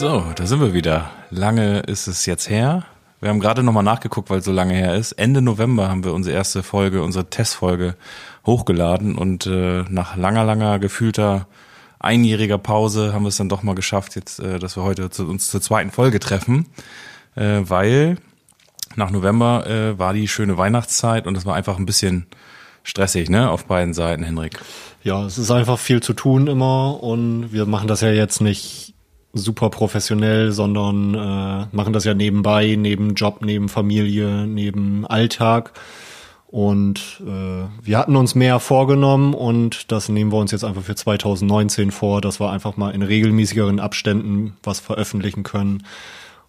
So, da sind wir wieder. Lange ist es jetzt her. Wir haben gerade nochmal nachgeguckt, weil es so lange her ist. Ende November haben wir unsere erste Folge, unsere Testfolge hochgeladen und äh, nach langer, langer gefühlter einjähriger Pause haben wir es dann doch mal geschafft, jetzt, äh, dass wir heute zu, uns zur zweiten Folge treffen, äh, weil nach November äh, war die schöne Weihnachtszeit und es war einfach ein bisschen stressig, ne, auf beiden Seiten, Henrik. Ja, es ist einfach viel zu tun immer und wir machen das ja jetzt nicht super professionell, sondern äh, machen das ja nebenbei, neben Job, neben Familie, neben Alltag. Und äh, wir hatten uns mehr vorgenommen und das nehmen wir uns jetzt einfach für 2019 vor, dass wir einfach mal in regelmäßigeren Abständen was veröffentlichen können.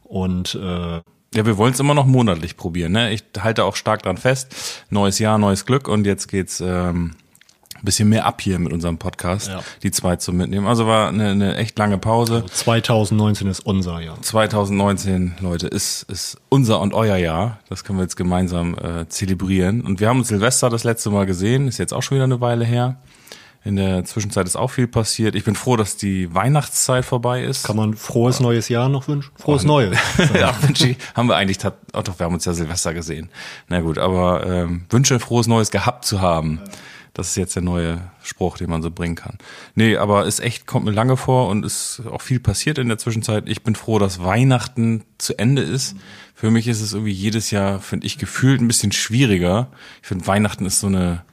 Und äh, ja, wir wollen es immer noch monatlich probieren. Ne? Ich halte auch stark dran fest. Neues Jahr, neues Glück und jetzt geht's ähm, ein bisschen mehr ab hier mit unserem Podcast, ja. die zwei zu mitnehmen. Also war eine, eine echt lange Pause. Also 2019 ist unser Jahr. 2019, Leute, ist, ist unser und euer Jahr. Das können wir jetzt gemeinsam äh, zelebrieren. Und wir haben uns Silvester das letzte Mal gesehen, ist jetzt auch schon wieder eine Weile her. In der Zwischenzeit ist auch viel passiert. Ich bin froh, dass die Weihnachtszeit vorbei ist. Kann man frohes neues Jahr noch wünschen? Frohes Neues. ja, Mensch, haben wir eigentlich, oh doch, wir haben uns ja Silvester gesehen. Na gut, aber ähm, wünsche frohes Neues gehabt zu haben. Ja. Das ist jetzt der neue Spruch, den man so bringen kann. Nee, aber ist echt, kommt mir lange vor und ist auch viel passiert in der Zwischenzeit. Ich bin froh, dass Weihnachten zu Ende ist. Für mich ist es irgendwie jedes Jahr, finde ich, gefühlt ein bisschen schwieriger. Ich finde, Weihnachten ist so eine,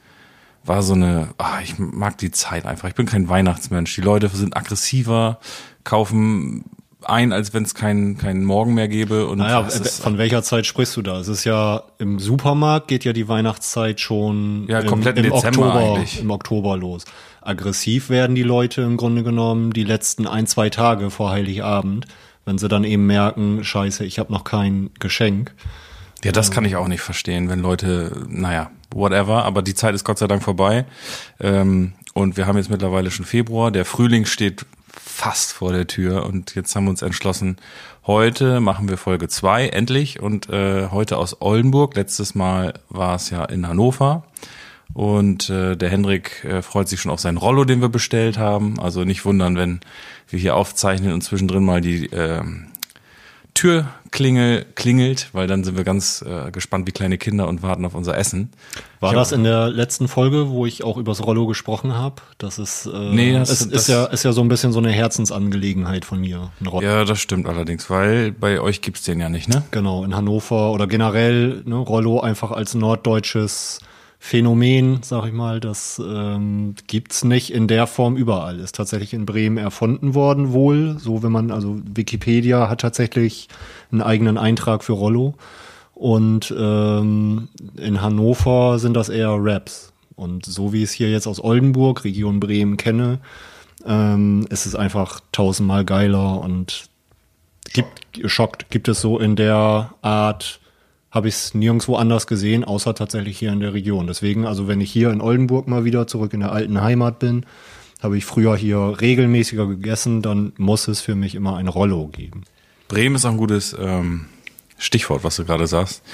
war so eine, ah, ich mag die Zeit einfach. Ich bin kein Weihnachtsmensch. Die Leute sind aggressiver, kaufen ein, als wenn es keinen keinen Morgen mehr gäbe. Und naja, von welcher Zeit sprichst du da? Es ist ja im Supermarkt geht ja die Weihnachtszeit schon ja, komplett im, im Dezember Oktober, eigentlich. im Oktober los. Aggressiv werden die Leute im Grunde genommen die letzten ein, zwei Tage vor Heiligabend, wenn sie dann eben merken, scheiße, ich habe noch kein Geschenk. Ja, das kann ich auch nicht verstehen, wenn Leute, naja, whatever, aber die Zeit ist Gott sei Dank vorbei. Ähm, und wir haben jetzt mittlerweile schon Februar. Der Frühling steht fast vor der Tür und jetzt haben wir uns entschlossen, heute machen wir Folge zwei endlich und äh, heute aus Oldenburg. Letztes Mal war es ja in Hannover und äh, der Hendrik äh, freut sich schon auf seinen Rollo, den wir bestellt haben. Also nicht wundern, wenn wir hier aufzeichnen und zwischendrin mal die äh, Türklingel klingelt, weil dann sind wir ganz äh, gespannt wie kleine Kinder und warten auf unser Essen. War das in der letzten Folge, wo ich auch übers Rollo gesprochen habe? Das ist, äh, nee, das, ist, das ist ja ist ja so ein bisschen so eine Herzensangelegenheit von mir. Ja, das stimmt allerdings, weil bei euch gibt's den ja nicht, ne? Genau, in Hannover oder generell ne, Rollo einfach als norddeutsches Phänomen, sag ich mal, das ähm, gibt's nicht in der Form überall. Ist tatsächlich in Bremen erfunden worden, wohl. So, wenn man, also Wikipedia hat tatsächlich einen eigenen Eintrag für Rollo. Und ähm, in Hannover sind das eher Raps. Und so wie ich es hier jetzt aus Oldenburg, Region Bremen kenne, ähm, ist es einfach tausendmal geiler und gibt, schockt, gibt es so in der Art habe ich es nirgendwo anders gesehen, außer tatsächlich hier in der Region. Deswegen, also wenn ich hier in Oldenburg mal wieder zurück in der alten Heimat bin, habe ich früher hier regelmäßiger gegessen, dann muss es für mich immer ein Rollo geben. Bremen ist auch ein gutes ähm, Stichwort, was du gerade sagst.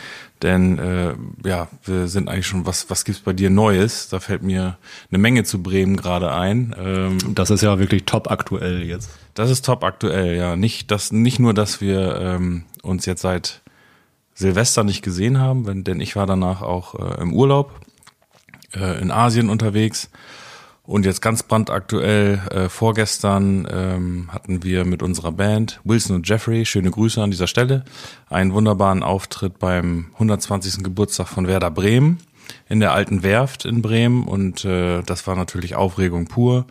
Denn äh, ja, wir sind eigentlich schon, was, was gibt's bei dir Neues? Da fällt mir eine Menge zu Bremen gerade ein. Ähm, das ist ja wirklich top aktuell jetzt. Das ist top aktuell, ja. Nicht, dass, nicht nur, dass wir ähm, uns jetzt seit Silvester nicht gesehen haben, wenn, denn ich war danach auch äh, im Urlaub äh, in Asien unterwegs. Und jetzt ganz brandaktuell, äh, vorgestern ähm, hatten wir mit unserer Band Wilson und Jeffrey, schöne Grüße an dieser Stelle, einen wunderbaren Auftritt beim 120. Geburtstag von Werder Bremen in der alten Werft in Bremen. Und äh, das war natürlich Aufregung pur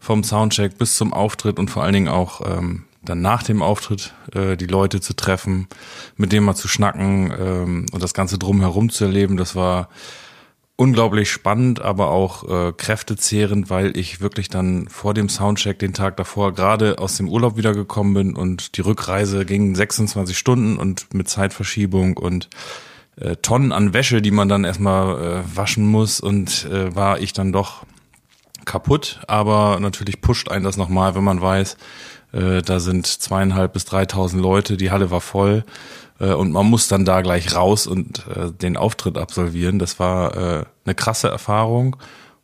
vom Soundcheck bis zum Auftritt und vor allen Dingen auch ähm, dann nach dem Auftritt äh, die Leute zu treffen, mit denen mal zu schnacken ähm, und das Ganze drumherum zu erleben, das war unglaublich spannend, aber auch äh, kräftezehrend, weil ich wirklich dann vor dem Soundcheck den Tag davor gerade aus dem Urlaub wiedergekommen bin und die Rückreise ging 26 Stunden und mit Zeitverschiebung und äh, Tonnen an Wäsche, die man dann erstmal äh, waschen muss und äh, war ich dann doch kaputt, aber natürlich pusht einen das nochmal, wenn man weiß, äh, da sind zweieinhalb bis dreitausend Leute, die Halle war voll äh, und man muss dann da gleich raus und äh, den Auftritt absolvieren. Das war äh, eine krasse Erfahrung,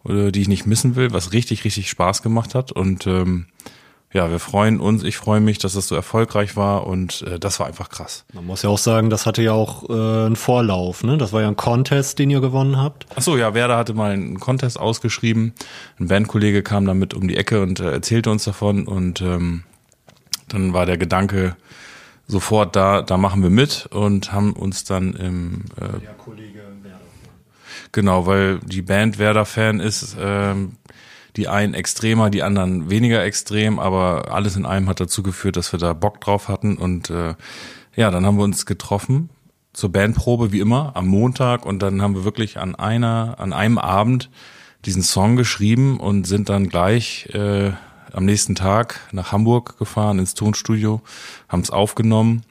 äh, die ich nicht missen will, was richtig, richtig Spaß gemacht hat und ähm, ja, wir freuen uns, ich freue mich, dass das so erfolgreich war und äh, das war einfach krass. Man muss ja auch sagen, das hatte ja auch äh, einen Vorlauf, ne? Das war ja ein Contest, den ihr gewonnen habt. Ach so, ja, Werder hatte mal einen Contest ausgeschrieben. Ein Bandkollege kam damit um die Ecke und äh, erzählte uns davon und ähm, dann war der Gedanke sofort da, da machen wir mit und haben uns dann im äh, Ja, Kollege Werder. Genau, weil die Band Werder-Fan ist, ähm, die einen extremer, die anderen weniger extrem, aber alles in allem hat dazu geführt, dass wir da Bock drauf hatten und äh, ja, dann haben wir uns getroffen zur Bandprobe wie immer am Montag und dann haben wir wirklich an einer, an einem Abend diesen Song geschrieben und sind dann gleich äh, am nächsten Tag nach Hamburg gefahren ins Tonstudio, haben es aufgenommen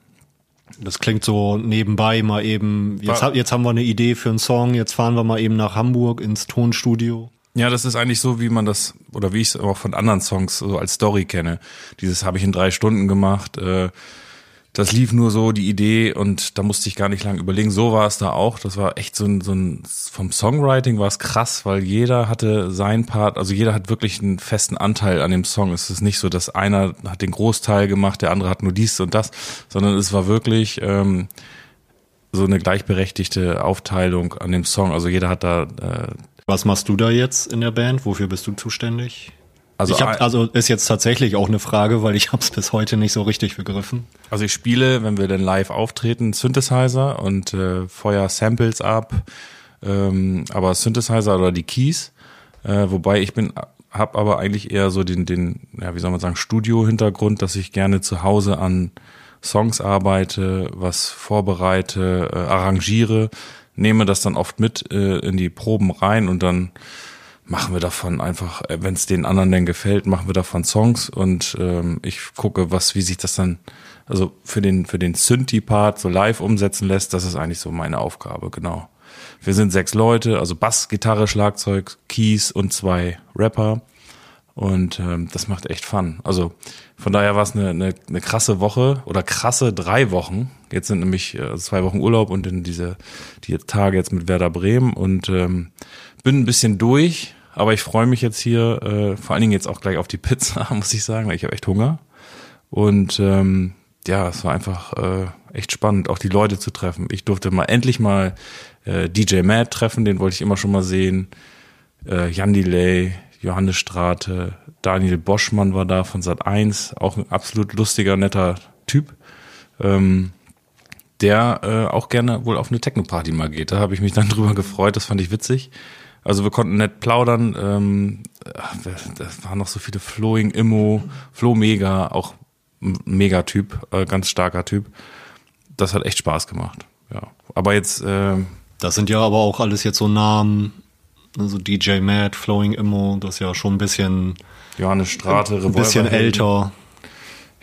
Das klingt so nebenbei mal eben, jetzt, War- jetzt haben wir eine Idee für einen Song, jetzt fahren wir mal eben nach Hamburg ins Tonstudio. Ja, das ist eigentlich so, wie man das, oder wie ich es auch von anderen Songs so als Story kenne. Dieses habe ich in drei Stunden gemacht. Äh, das lief nur so, die Idee, und da musste ich gar nicht lange überlegen. So war es da auch. Das war echt so ein, so ein vom Songwriting war es krass, weil jeder hatte seinen Part, also jeder hat wirklich einen festen Anteil an dem Song. Es ist nicht so, dass einer hat den Großteil gemacht, der andere hat nur dies und das, sondern es war wirklich ähm, so eine gleichberechtigte Aufteilung an dem Song. Also jeder hat da äh, Was machst du da jetzt in der Band? Wofür bist du zuständig? Also ich hab, also ist jetzt tatsächlich auch eine Frage, weil ich habe es bis heute nicht so richtig begriffen. Also ich spiele, wenn wir dann live auftreten, Synthesizer und äh, feuer Samples ab, ähm, aber Synthesizer oder die Keys, äh, wobei ich bin, habe aber eigentlich eher so den, den, ja wie soll man sagen, Studio-Hintergrund, dass ich gerne zu Hause an Songs arbeite, was vorbereite, äh, arrangiere, nehme das dann oft mit äh, in die Proben rein und dann machen wir davon einfach, wenn es den anderen denn gefällt, machen wir davon Songs und ähm, ich gucke, was, wie sich das dann, also für den für den Synthi-Part so live umsetzen lässt. Das ist eigentlich so meine Aufgabe, genau. Wir sind sechs Leute, also Bass, Gitarre, Schlagzeug, Keys und zwei Rapper und ähm, das macht echt Fun. Also von daher war es eine, eine, eine krasse Woche oder krasse drei Wochen. Jetzt sind nämlich äh, zwei Wochen Urlaub und dann diese die Tage jetzt mit Werder Bremen und ähm, bin ein bisschen durch, aber ich freue mich jetzt hier, äh, vor allen Dingen jetzt auch gleich auf die Pizza, muss ich sagen, weil ich habe echt Hunger. Und ähm, ja, es war einfach äh, echt spannend, auch die Leute zu treffen. Ich durfte mal endlich mal äh, DJ Matt treffen, den wollte ich immer schon mal sehen. Äh, Jan Delay, Johannes Strate, Daniel Boschmann war da von Sat 1, auch ein absolut lustiger, netter Typ. Ähm, der äh, auch gerne wohl auf eine Techno-Party mal geht. Da habe ich mich dann drüber gefreut, das fand ich witzig. Also wir konnten nett plaudern. Ähm, das waren noch so viele Flowing Immo, Flo Mega, auch ein Megatyp, äh, ganz starker Typ. Das hat echt Spaß gemacht. Ja, aber jetzt äh, Das sind ja aber auch alles jetzt so Namen, also DJ Mad, Flowing Immo, das ist ja schon ein bisschen, Johannes Strate, ein bisschen älter,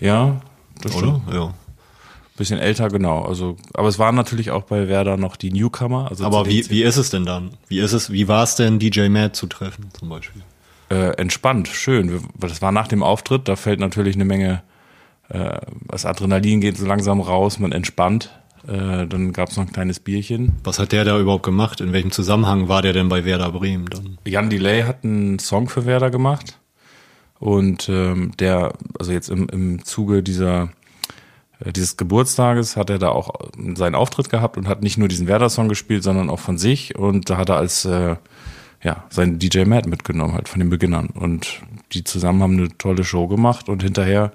Ja, das oder? stimmt. Ja. Bisschen älter, genau. Also, aber es waren natürlich auch bei Werder noch die Newcomer. Also Aber wie, wie ist es denn dann? Wie ist es, wie war es denn, DJ Mad zu treffen, zum Beispiel? äh, entspannt, schön. Das war nach dem Auftritt, da fällt natürlich eine Menge, äh, das Adrenalin geht so langsam raus, man entspannt. Äh, dann gab es noch ein kleines Bierchen. Was hat der da überhaupt gemacht? In welchem Zusammenhang war der denn bei Werder Bremen dann? Jan Delay hat einen Song für Werder gemacht. Und ähm, der, also jetzt im, im Zuge dieser dieses Geburtstages hat er da auch seinen Auftritt gehabt und hat nicht nur diesen Werder-Song gespielt, sondern auch von sich. Und da hat er als äh, ja, seinen DJ Matt mitgenommen, halt von den Beginnern. Und die zusammen haben eine tolle Show gemacht und hinterher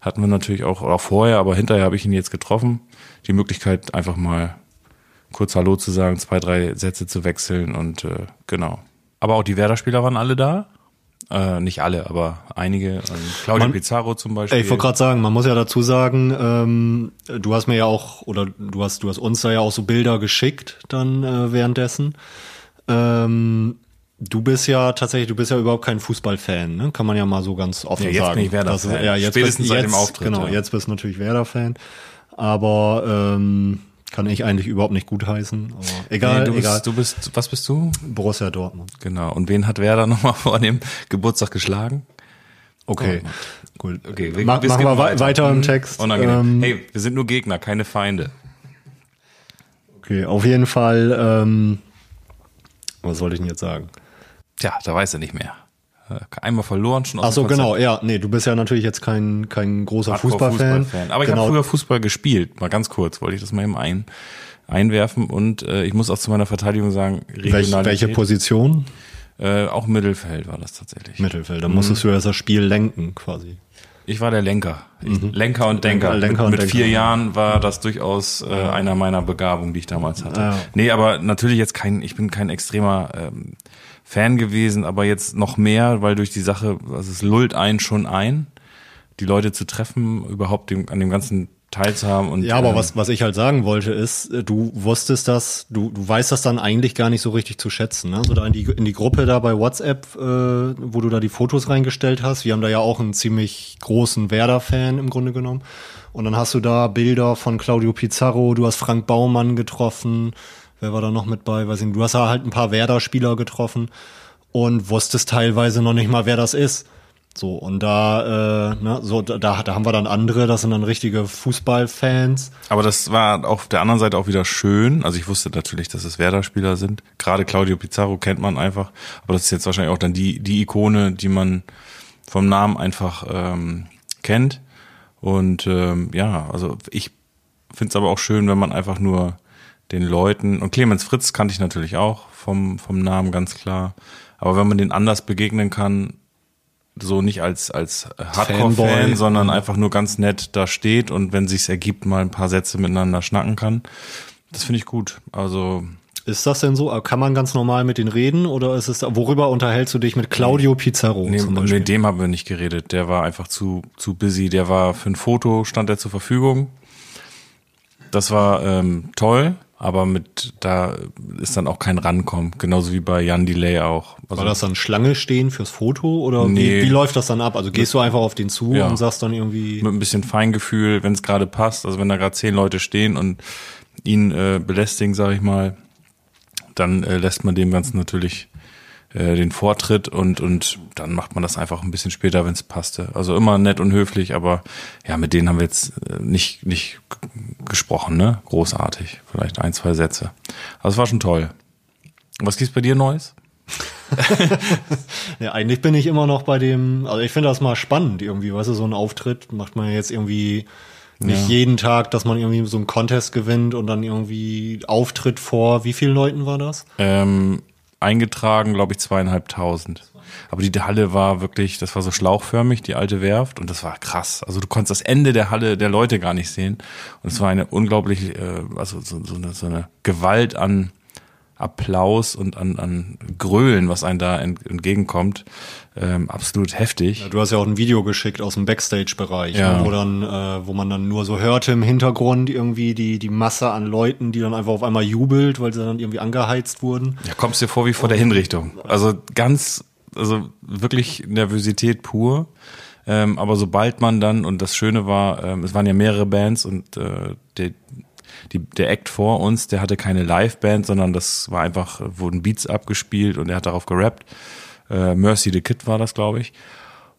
hatten wir natürlich auch, auch vorher, aber hinterher habe ich ihn jetzt getroffen, die Möglichkeit einfach mal kurz Hallo zu sagen, zwei, drei Sätze zu wechseln und äh, genau. Aber auch die Werder-Spieler waren alle da. Äh, nicht alle, aber einige. Ähm, Claudio Man- Pizarro zum Beispiel. Ey, ich wollte gerade sagen, man muss ja dazu sagen, ähm, du hast mir ja auch, oder du hast, du hast uns da ja auch so Bilder geschickt dann äh, währenddessen. Ähm, du bist ja tatsächlich, du bist ja überhaupt kein Fußballfan, ne? Kann man ja mal so ganz offen Ja, jetzt sagen. bin ich Werder-Fan. Das- Ja, jetzt Spätestens bist, seit dem jetzt, Auftritt, Genau, ja. jetzt bist du natürlich Werder-Fan. Aber ähm, kann ich eigentlich überhaupt nicht gutheißen. Aber egal, nee, du, egal. bist, du bist, was bist du? Borussia Dortmund. Genau. Und wen hat Werder nochmal vor dem Geburtstag geschlagen? Okay, gut. Okay, wir, Mach, wir machen wir weiter, weiter im Hm, Text. Unangenehm. Ähm, hey, wir sind nur Gegner, keine Feinde. Okay, auf jeden Fall, ähm, was wollte ich denn jetzt sagen? Tja, da weiß er nicht mehr. Einmal verloren schon. Ach so, genau, ja. Nee, du bist ja natürlich jetzt kein, kein großer Fußballfan. Fußball Aber ich genau. habe früher Fußball gespielt. Mal ganz kurz, wollte ich das mal eben ein, einwerfen. Und äh, ich muss auch zu meiner Verteidigung sagen, Welch, welche Position? Äh, auch Mittelfeld war das tatsächlich. Mittelfeld, da mhm. musstest du ja das Spiel lenken quasi. Ich war der Lenker. Ich, mhm. Lenker und Denker. Lenker und mit, mit vier Jahren war das durchaus äh, einer meiner Begabungen, die ich damals hatte. Ja. Nee, aber natürlich jetzt kein, ich bin kein extremer ähm, Fan gewesen, aber jetzt noch mehr, weil durch die Sache, also es lullt einen schon ein, die Leute zu treffen, überhaupt dem, an dem ganzen teilzuhaben. Und, ja, aber äh, was, was ich halt sagen wollte ist, äh, du wusstest das, du, du weißt das dann eigentlich gar nicht so richtig zu schätzen. Ne? So da in die, in die Gruppe da bei WhatsApp, äh, wo du da die Fotos reingestellt hast, wir haben da ja auch einen ziemlich großen Werder-Fan im Grunde genommen. Und dann hast du da Bilder von Claudio Pizarro, du hast Frank Baumann getroffen, wer war da noch mit bei, weiß ich nicht, du hast halt ein paar Werder-Spieler getroffen und wusstest teilweise noch nicht mal, wer das ist. So, und da, äh, ne, so, da, da haben wir dann andere, das sind dann richtige Fußballfans. Aber das war auf der anderen Seite auch wieder schön. Also ich wusste natürlich, dass es Werder-Spieler sind. Gerade Claudio Pizarro kennt man einfach. Aber das ist jetzt wahrscheinlich auch dann die, die Ikone, die man vom Namen einfach ähm, kennt. Und ähm, ja, also ich finde es aber auch schön, wenn man einfach nur den Leuten, und Clemens Fritz kannte ich natürlich auch vom, vom Namen ganz klar. Aber wenn man den anders begegnen kann, so nicht als als Hardcore-Fan, sondern mhm. einfach nur ganz nett da steht und wenn sich's ergibt, mal ein paar Sätze miteinander schnacken kann. Das finde ich gut. Also ist das denn so? Kann man ganz normal mit denen reden oder ist es worüber unterhältst du dich mit Claudio Pizarro? Nee, mit dem haben wir nicht geredet. Der war einfach zu zu busy. Der war für ein Foto stand er zur Verfügung. Das war ähm, toll aber mit da ist dann auch kein Rankommen, genauso wie bei Jan Delay auch. Also War das dann Schlange stehen fürs Foto oder nee. wie, wie läuft das dann ab? Also gehst du einfach auf den zu ja. und sagst dann irgendwie mit ein bisschen Feingefühl, wenn es gerade passt, also wenn da gerade zehn Leute stehen und ihn äh, belästigen, sage ich mal, dann äh, lässt man dem Ganzen natürlich äh, den Vortritt und und dann macht man das einfach ein bisschen später, wenn es passte. Also immer nett und höflich, aber ja, mit denen haben wir jetzt äh, nicht nicht gesprochen, ne? Großartig, vielleicht ein zwei Sätze. Also es war schon toll. Was gibt's bei dir Neues? ja, eigentlich bin ich immer noch bei dem, also ich finde das mal spannend irgendwie, weißt du, so ein Auftritt macht man jetzt irgendwie nicht ja. jeden Tag, dass man irgendwie so einen Contest gewinnt und dann irgendwie Auftritt vor, wie vielen Leuten war das? Ähm, eingetragen, glaube ich, zweieinhalbtausend. Aber die Halle war wirklich, das war so schlauchförmig, die alte Werft, und das war krass. Also du konntest das Ende der Halle der Leute gar nicht sehen. Und es war eine unglaublich, äh, also so, so, eine, so eine Gewalt an Applaus und an, an Grölen, was einem da entgegenkommt, ähm, absolut heftig. Ja, du hast ja auch ein Video geschickt aus dem Backstage-Bereich, ja. ne, wo dann, äh, wo man dann nur so hörte im Hintergrund irgendwie die die Masse an Leuten, die dann einfach auf einmal jubelt, weil sie dann irgendwie angeheizt wurden. Ja, kommst dir vor wie vor der Hinrichtung. Also ganz, also wirklich Nervosität pur. Ähm, aber sobald man dann, und das Schöne war, ähm, es waren ja mehrere Bands und äh, der, die, der Act vor uns, der hatte keine Liveband, sondern das war einfach, wurden Beats abgespielt und er hat darauf gerappt. Äh, Mercy the Kid war das, glaube ich.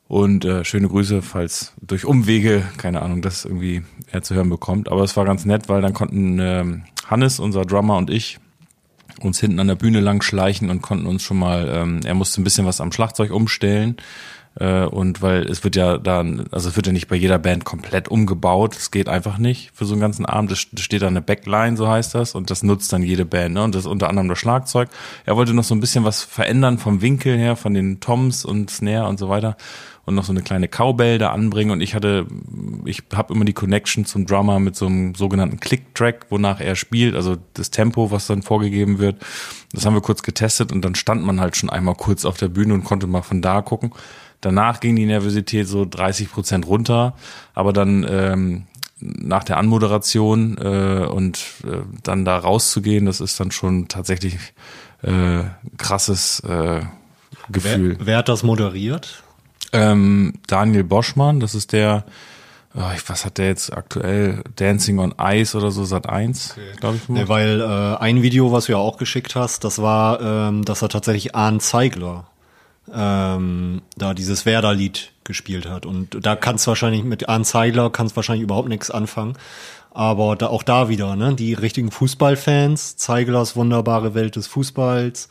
Und äh, schöne Grüße, falls durch Umwege, keine Ahnung, das irgendwie er zu hören bekommt. Aber es war ganz nett, weil dann konnten äh, Hannes, unser Drummer und ich uns hinten an der Bühne lang schleichen und konnten uns schon mal, ähm, er musste ein bisschen was am Schlagzeug umstellen und weil es wird ja dann, also es wird ja nicht bei jeder Band komplett umgebaut, es geht einfach nicht für so einen ganzen Abend. Es steht da eine Backline, so heißt das, und das nutzt dann jede Band, ne? Und das ist unter anderem das Schlagzeug. Er wollte noch so ein bisschen was verändern vom Winkel her, von den Toms und Snare und so weiter und noch so eine kleine Cowbell da anbringen und ich hatte, ich habe immer die Connection zum Drummer mit so einem sogenannten Click-Track, wonach er spielt, also das Tempo, was dann vorgegeben wird. Das haben wir kurz getestet und dann stand man halt schon einmal kurz auf der Bühne und konnte mal von da gucken. Danach ging die Nervosität so 30 Prozent runter, aber dann ähm, nach der Anmoderation äh, und äh, dann da rauszugehen, das ist dann schon tatsächlich äh, krasses äh, Gefühl. Wer, wer hat das moderiert? Ähm, Daniel Boschmann, das ist der, oh, was hat der jetzt aktuell? Dancing on Ice oder so, Sat 1, okay. glaube ich. Nee, weil äh, ein Video, was du ja auch geschickt hast, das war, ähm, dass er tatsächlich Arndt Zeigler ähm, da dieses Werder-Lied gespielt hat. Und da kannst du wahrscheinlich mit Arne Zeigler kannst wahrscheinlich überhaupt nichts anfangen. Aber da, auch da wieder, ne, die richtigen Fußballfans, Zeiglers wunderbare Welt des Fußballs,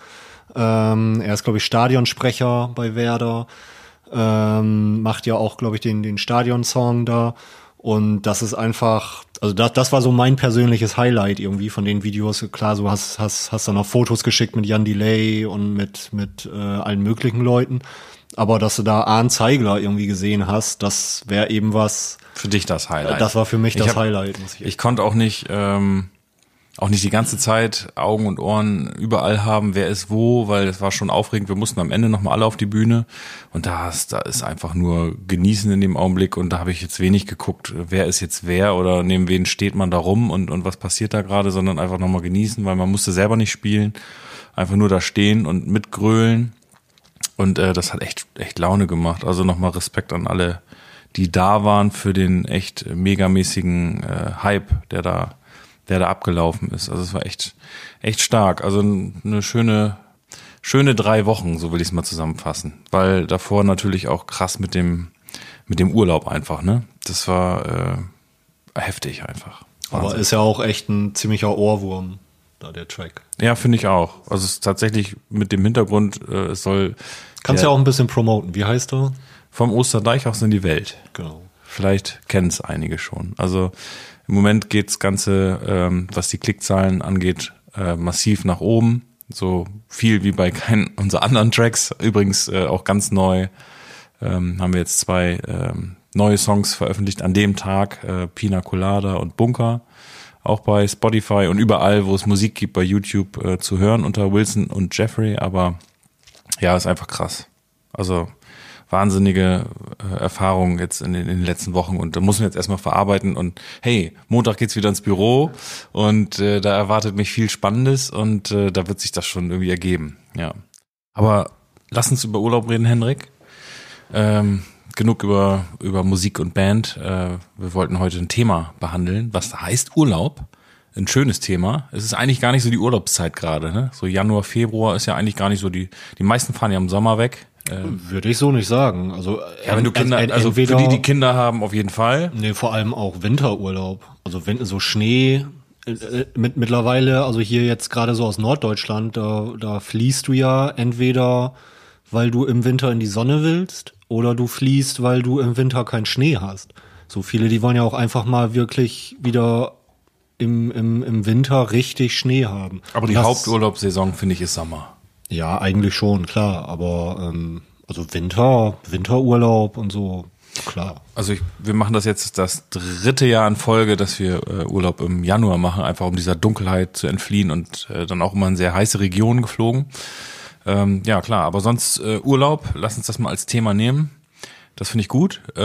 Ähm, er ist, glaube ich, Stadionsprecher bei Werder. Ähm, macht ja auch, glaube ich, den, den Stadionsong da. Und das ist einfach, also das, das war so mein persönliches Highlight irgendwie von den Videos. Klar, so hast, hast, hast dann noch Fotos geschickt mit Jan Delay und mit, mit äh, allen möglichen Leuten. Aber dass du da Arne Zeigler irgendwie gesehen hast, das wäre eben was. Für dich das Highlight. Das war für mich Ich das hab- Highlight, muss ich Ich konnte auch nicht, ähm, auch nicht die ganze Zeit Augen und Ohren überall haben, wer ist wo, weil es war schon aufregend. Wir mussten am Ende nochmal alle auf die Bühne und da ist, da ist einfach nur genießen in dem Augenblick und da habe ich jetzt wenig geguckt, wer ist jetzt wer oder neben wen steht man da rum und, und was passiert da gerade, sondern einfach nochmal genießen, weil man musste selber nicht spielen, einfach nur da stehen und mitgrölen und äh, das hat echt, echt Laune gemacht. Also nochmal Respekt an alle, die da waren für den echt megamäßigen äh, Hype, der da, der da abgelaufen ist. Also es war echt, echt stark. Also eine schöne, schöne drei Wochen, so will ich es mal zusammenfassen. Weil davor natürlich auch krass mit dem, mit dem Urlaub einfach, ne? Das war äh, heftig einfach. Aber Wahnsinn. ist ja auch echt ein ziemlicher Ohrwurm, da der Track. ja, finde ich auch. Also es ist tatsächlich mit dem Hintergrund, äh, es soll Kannst ja auch ein bisschen promoten. Wie heißt er? vom Osterdeich aus in die Welt. Genau. Vielleicht kennen es einige schon. Also im Moment geht's Ganze, ähm, was die Klickzahlen angeht, äh, massiv nach oben. So viel wie bei keinen unserer anderen Tracks. Übrigens äh, auch ganz neu ähm, haben wir jetzt zwei ähm, neue Songs veröffentlicht an dem Tag. Äh, Pina Colada und Bunker. Auch bei Spotify und überall, wo es Musik gibt, bei YouTube äh, zu hören unter Wilson und Jeffrey. Aber ja, ist einfach krass. Also wahnsinnige äh, Erfahrung jetzt in den, in den letzten Wochen und da muss man jetzt erstmal verarbeiten und hey, Montag geht's wieder ins Büro und äh, da erwartet mich viel Spannendes und äh, da wird sich das schon irgendwie ergeben, ja. Aber lass uns über Urlaub reden, Henrik. Ähm, genug über, über Musik und Band. Äh, wir wollten heute ein Thema behandeln, was heißt Urlaub. Ein schönes Thema. Es ist eigentlich gar nicht so die Urlaubszeit gerade. Ne? So Januar, Februar ist ja eigentlich gar nicht so die. Die meisten fahren ja im Sommer weg. Äh, Würde ich so nicht sagen. Also, ja, wenn du Kinder, also für entweder- die, die Kinder haben, auf jeden Fall. Nee, vor allem auch Winterurlaub. Also wenn so Schnee äh, äh, mit, mittlerweile, also hier jetzt gerade so aus Norddeutschland, da, da fließt du ja entweder, weil du im Winter in die Sonne willst, oder du fließt, weil du im Winter keinen Schnee hast. So viele, die wollen ja auch einfach mal wirklich wieder im, im, im Winter richtig Schnee haben. Aber die Das- Haupturlaubssaison, finde ich, ist Sommer. Ja, eigentlich schon, klar. Aber ähm, also Winter, Winterurlaub und so, klar. Also ich, wir machen das jetzt das dritte Jahr in Folge, dass wir äh, Urlaub im Januar machen, einfach um dieser Dunkelheit zu entfliehen und äh, dann auch immer in sehr heiße Regionen geflogen. Ähm, ja, klar, aber sonst äh, Urlaub, lass uns das mal als Thema nehmen. Das finde ich gut. Äh,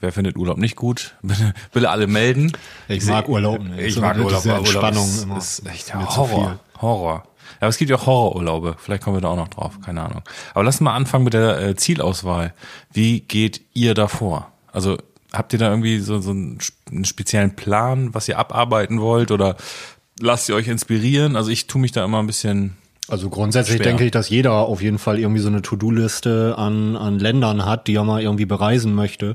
wer findet Urlaub nicht gut? Bitte, bitte alle melden. Ich seh- mag Urlaub nicht. Ich mag Urlaub. dieser aber Urlaub Entspannung ist, immer. ist echt Horror. Horror. Ja, aber es gibt ja auch Horrorurlaube. Vielleicht kommen wir da auch noch drauf. Keine Ahnung. Aber lass mal anfangen mit der äh, Zielauswahl. Wie geht ihr da vor? Also habt ihr da irgendwie so, so einen, einen speziellen Plan, was ihr abarbeiten wollt? Oder lasst ihr euch inspirieren? Also ich tue mich da immer ein bisschen Also grundsätzlich Schwer. denke ich, dass jeder auf jeden Fall irgendwie so eine To-Do-Liste an, an Ländern hat, die er mal irgendwie bereisen möchte.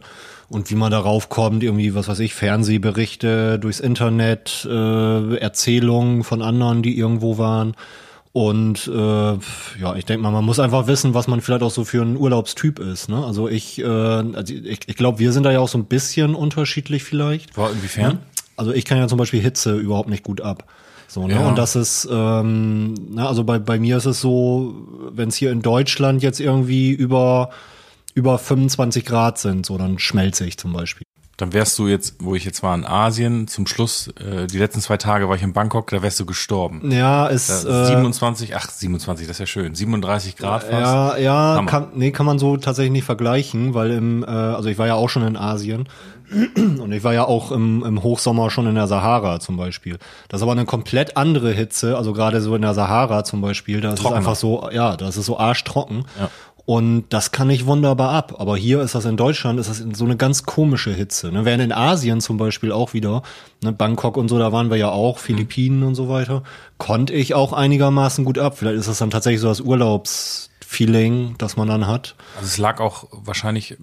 Und wie man darauf kommt, irgendwie, was weiß ich, Fernsehberichte durchs Internet, äh, Erzählungen von anderen, die irgendwo waren. Und äh, ja, ich denke mal, man muss einfach wissen, was man vielleicht auch so für ein Urlaubstyp ist. Ne? Also ich, äh, also ich, ich glaube, wir sind da ja auch so ein bisschen unterschiedlich vielleicht. Boah, inwiefern? Also ich kann ja zum Beispiel Hitze überhaupt nicht gut ab. So, ne? Ja. Und das ist, ähm, na, also bei, bei mir ist es so, wenn es hier in Deutschland jetzt irgendwie über, über 25 Grad sind, so dann schmelze ich zum Beispiel. Dann wärst du jetzt, wo ich jetzt war in Asien, zum Schluss, äh, die letzten zwei Tage war ich in Bangkok, da wärst du gestorben. Ja, ist Da, äh, 27, ach 27, das ist ja schön. 37 Grad fast. Ja, ja, Hammer. kann, nee, kann man so tatsächlich nicht vergleichen, weil im, äh, also ich war ja auch schon in Asien und ich war ja auch im, im Hochsommer schon in der Sahara zum Beispiel. Das ist aber eine komplett andere Hitze, also gerade so in der Sahara zum Beispiel, da ist es einfach so, ja, das ist so arschtrocken. Ja. Und das kann ich wunderbar ab. Aber hier ist das in Deutschland, ist das so eine ganz komische Hitze. Ne? Während in Asien zum Beispiel auch wieder, ne, Bangkok und so, da waren wir ja auch, Philippinen und so weiter, konnte ich auch einigermaßen gut ab. Vielleicht ist das dann tatsächlich so das Urlaubsfeeling, das man dann hat. Also es lag auch wahrscheinlich, äh,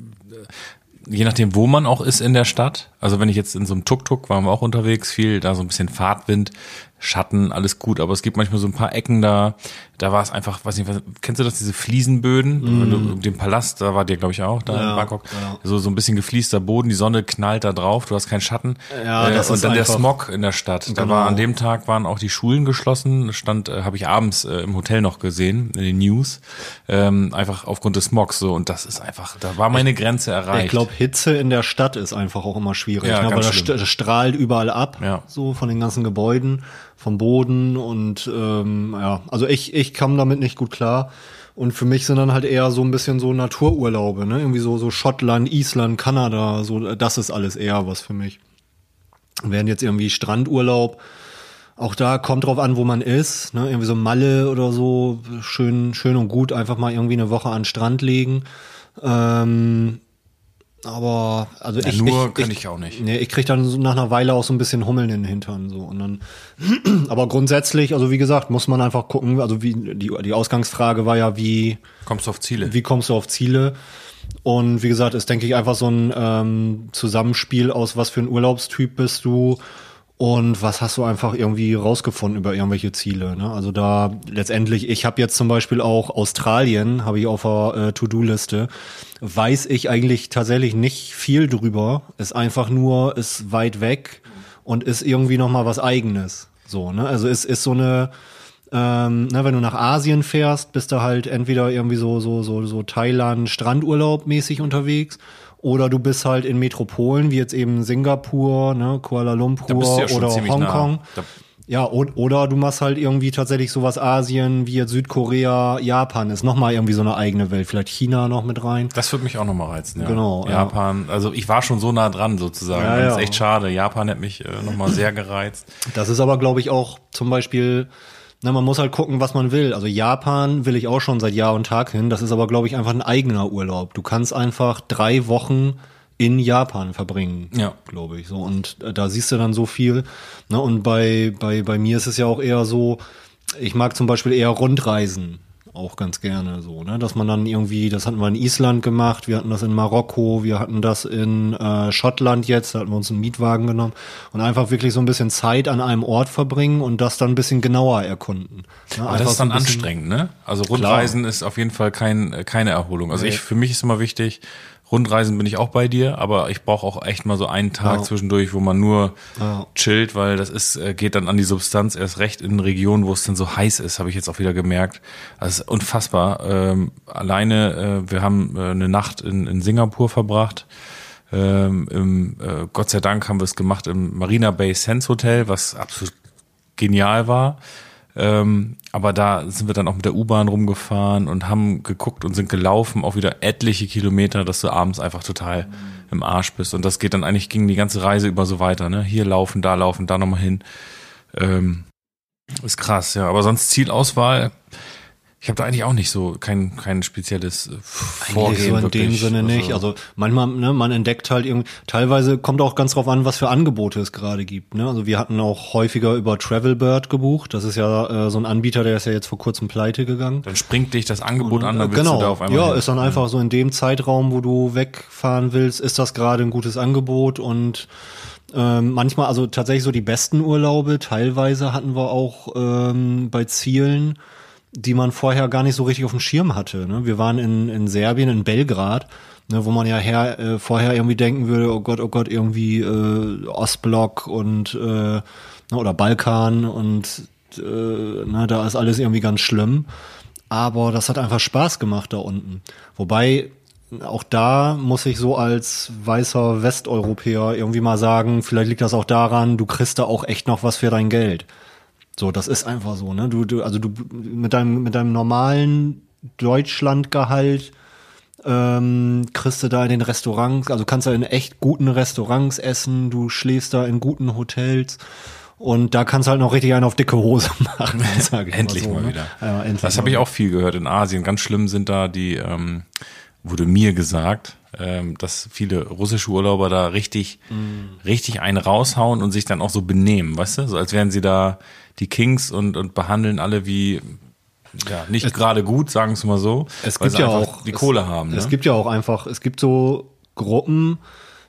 je nachdem, wo man auch ist in der Stadt. Also wenn ich jetzt in so einem Tuk-Tuk waren wir auch unterwegs, viel da so ein bisschen Fahrtwind. Schatten, alles gut, aber es gibt manchmal so ein paar Ecken da, da war es einfach, weiß nicht, was, kennst du das, diese Fliesenböden? Mm. Den Palast, da war dir, glaube ich, auch, da ja, in Bangkok. Ja. So, so ein bisschen gefliester Boden, die Sonne knallt da drauf, du hast keinen Schatten. Ja, äh, das und dann der Smog in der Stadt. Genau. Da war an dem Tag waren auch die Schulen geschlossen, stand, äh, habe ich abends äh, im Hotel noch gesehen, in den News, ähm, einfach aufgrund des Smogs so und das ist einfach, da war meine Grenze erreicht. Ich glaube, Hitze in der Stadt ist einfach auch immer schwierig, ja, ne? weil das strahlt überall ab, ja. so von den ganzen Gebäuden vom Boden und ähm, ja, also ich, ich kam damit nicht gut klar. Und für mich sind dann halt eher so ein bisschen so Natururlaube, ne? Irgendwie so, so Schottland, Island, Kanada, so, das ist alles eher was für mich. Während jetzt irgendwie Strandurlaub, auch da kommt drauf an, wo man ist, ne? Irgendwie so Malle oder so, schön, schön und gut, einfach mal irgendwie eine Woche an Strand legen. Ähm, aber also ja, ich nur ich, kann ich, ich, auch nicht. Nee, ich krieg dann so nach einer Weile auch so ein bisschen Hummeln in den Hintern so und dann aber grundsätzlich, also wie gesagt, muss man einfach gucken, also wie die die Ausgangsfrage war ja, wie kommst du auf Ziele? Wie kommst du auf Ziele? Und wie gesagt, ist denke ich einfach so ein ähm, Zusammenspiel aus was für ein Urlaubstyp bist du und was hast du einfach irgendwie rausgefunden über irgendwelche Ziele? Ne? Also da letztendlich, ich habe jetzt zum Beispiel auch Australien, habe ich auf der äh, To-Do-Liste, weiß ich eigentlich tatsächlich nicht viel drüber. Ist einfach nur, ist weit weg und ist irgendwie noch mal was Eigenes. So, ne? Also ist ist so eine ähm, ne, wenn du nach Asien fährst, bist du halt entweder irgendwie so so so so Thailand Strandurlaub mäßig unterwegs oder du bist halt in Metropolen, wie jetzt eben Singapur, ne, Kuala Lumpur ja oder Hongkong. Ja, und, oder du machst halt irgendwie tatsächlich sowas Asien, wie jetzt Südkorea, Japan ist nochmal irgendwie so eine eigene Welt. Vielleicht China noch mit rein. Das würde mich auch nochmal reizen, ja. Genau. Japan, ja. also ich war schon so nah dran sozusagen. Ja, ja. Das ist echt schade. Japan hat mich äh, nochmal sehr gereizt. Das ist aber, glaube ich, auch zum Beispiel na, man muss halt gucken, was man will. Also Japan will ich auch schon seit Jahr und Tag hin. Das ist aber, glaube ich, einfach ein eigener Urlaub. Du kannst einfach drei Wochen in Japan verbringen, ja. glaube ich. So und äh, da siehst du dann so viel. Ne? Und bei bei bei mir ist es ja auch eher so. Ich mag zum Beispiel eher Rundreisen auch ganz gerne so, ne? Dass man dann irgendwie, das hatten wir in Island gemacht, wir hatten das in Marokko, wir hatten das in äh, Schottland jetzt, da hatten wir uns einen Mietwagen genommen und einfach wirklich so ein bisschen Zeit an einem Ort verbringen und das dann ein bisschen genauer erkunden. Ne? Aber das ist dann anstrengend, ne? Also Rundreisen klar. ist auf jeden Fall kein, keine Erholung. Also nee. ich, für mich ist immer wichtig, Rundreisen bin ich auch bei dir, aber ich brauche auch echt mal so einen Tag ja. zwischendurch, wo man nur ja. chillt, weil das ist, äh, geht dann an die Substanz erst recht in Regionen, wo es dann so heiß ist, habe ich jetzt auch wieder gemerkt. Das ist unfassbar. Ähm, alleine, äh, wir haben äh, eine Nacht in, in Singapur verbracht. Ähm, im, äh, Gott sei Dank haben wir es gemacht im Marina Bay Sands Hotel, was absolut genial war. Ähm, aber da sind wir dann auch mit der U-Bahn rumgefahren und haben geguckt und sind gelaufen, auch wieder etliche Kilometer, dass du abends einfach total mhm. im Arsch bist. Und das geht dann eigentlich, ging die ganze Reise über so weiter, ne? Hier laufen, da laufen, da nochmal hin. Ähm, ist krass, ja. Aber sonst Zielauswahl, ich habe da eigentlich auch nicht so kein kein spezielles äh, Vorgehen so in wirklich. dem Sinne nicht. Also manchmal, ne, man entdeckt halt irgendwie. Teilweise kommt auch ganz drauf an, was für Angebote es gerade gibt. Ne? Also wir hatten auch häufiger über Travelbird gebucht. Das ist ja äh, so ein Anbieter, der ist ja jetzt vor kurzem pleite gegangen. Dann springt dich das Angebot Und, an, dann äh, genau. du da auf einmal. Ja, hin. ist dann einfach so in dem Zeitraum, wo du wegfahren willst, ist das gerade ein gutes Angebot und ähm, manchmal, also tatsächlich so die besten Urlaube. Teilweise hatten wir auch ähm, bei Zielen die man vorher gar nicht so richtig auf dem Schirm hatte. Ne? Wir waren in, in Serbien, in Belgrad, ne, wo man ja her, äh, vorher irgendwie denken würde, oh Gott, oh Gott, irgendwie äh, Ostblock und äh, ne, oder Balkan und äh, ne, da ist alles irgendwie ganz schlimm. Aber das hat einfach Spaß gemacht da unten. Wobei auch da muss ich so als weißer Westeuropäer irgendwie mal sagen, vielleicht liegt das auch daran, du kriegst da auch echt noch was für dein Geld. So, das ist einfach so, ne? Du, du, also du mit deinem, mit deinem normalen Deutschlandgehalt ähm, kriegst du da in den Restaurants, also kannst du in echt guten Restaurants essen, du schläfst da in guten Hotels und da kannst du halt noch richtig einen auf dicke Hose machen. Sag ich endlich mal, so, mal ne? wieder. Ja, endlich das habe ich auch viel gehört in Asien. Ganz schlimm sind da die, ähm, wurde mir gesagt, ähm, dass viele russische Urlauber da richtig, mm. richtig einen raushauen und sich dann auch so benehmen, weißt du? So als wären sie da die Kings und, und behandeln alle wie ja, nicht gerade gut, sagen es mal so. Es gibt ja auch die Kohle haben. Es, ne? es gibt ja auch einfach, es gibt so Gruppen,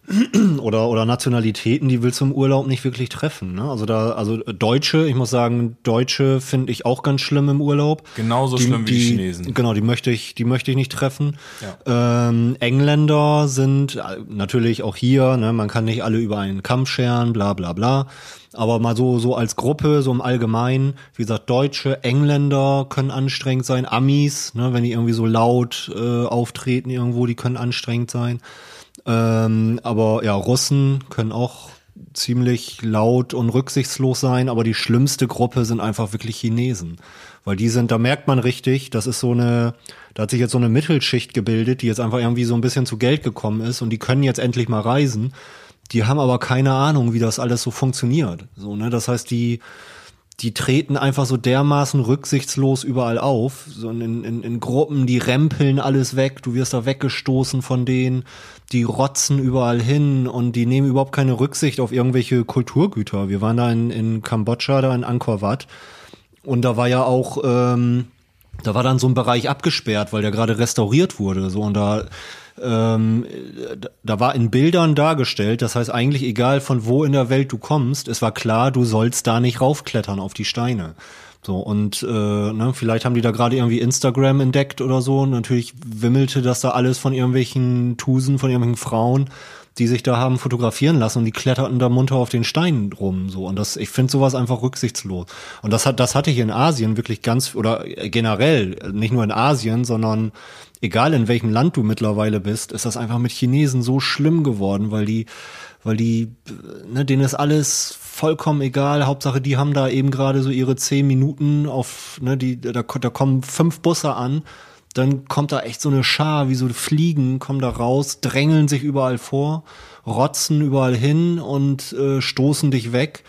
oder, oder Nationalitäten, die willst du im Urlaub nicht wirklich treffen. Ne? Also da, also Deutsche, ich muss sagen, Deutsche finde ich auch ganz schlimm im Urlaub. Genauso die, schlimm wie die, die Chinesen. Genau, die möchte ich, die möchte ich nicht treffen. Ja. Ähm, Engländer sind äh, natürlich auch hier, ne, man kann nicht alle über einen Kamm scheren, bla bla bla. Aber mal so, so als Gruppe, so im Allgemeinen, wie gesagt, Deutsche, Engländer können anstrengend sein, Amis, ne, wenn die irgendwie so laut äh, auftreten irgendwo, die können anstrengend sein. Ähm, aber ja, Russen können auch ziemlich laut und rücksichtslos sein, aber die schlimmste Gruppe sind einfach wirklich Chinesen. Weil die sind, da merkt man richtig, das ist so eine, da hat sich jetzt so eine Mittelschicht gebildet, die jetzt einfach irgendwie so ein bisschen zu Geld gekommen ist und die können jetzt endlich mal reisen. Die haben aber keine Ahnung, wie das alles so funktioniert. So, ne, das heißt, die, die treten einfach so dermaßen rücksichtslos überall auf, so in, in, in Gruppen, die rempeln alles weg, du wirst da weggestoßen von denen, die rotzen überall hin und die nehmen überhaupt keine Rücksicht auf irgendwelche Kulturgüter. Wir waren da in, in Kambodscha, da in Angkor Wat und da war ja auch, ähm, da war dann so ein Bereich abgesperrt, weil der gerade restauriert wurde, so und da ähm, da war in Bildern dargestellt, das heißt eigentlich egal von wo in der Welt du kommst, es war klar, du sollst da nicht raufklettern auf die Steine. So, und äh, ne, vielleicht haben die da gerade irgendwie Instagram entdeckt oder so. Und natürlich wimmelte das da alles von irgendwelchen Tusen, von irgendwelchen Frauen, die sich da haben fotografieren lassen und die kletterten da munter auf den Steinen rum. So. Und das, ich finde sowas einfach rücksichtslos. Und das hat, das hatte ich in Asien wirklich ganz, oder generell, nicht nur in Asien, sondern egal in welchem Land du mittlerweile bist, ist das einfach mit Chinesen so schlimm geworden, weil die, weil die, ne, denen ist alles vollkommen egal. Hauptsache, die haben da eben gerade so ihre zehn Minuten auf, ne, die, da, da kommen fünf Busse an, dann kommt da echt so eine Schar, wie so Fliegen, kommen da raus, drängeln sich überall vor, rotzen überall hin und äh, stoßen dich weg.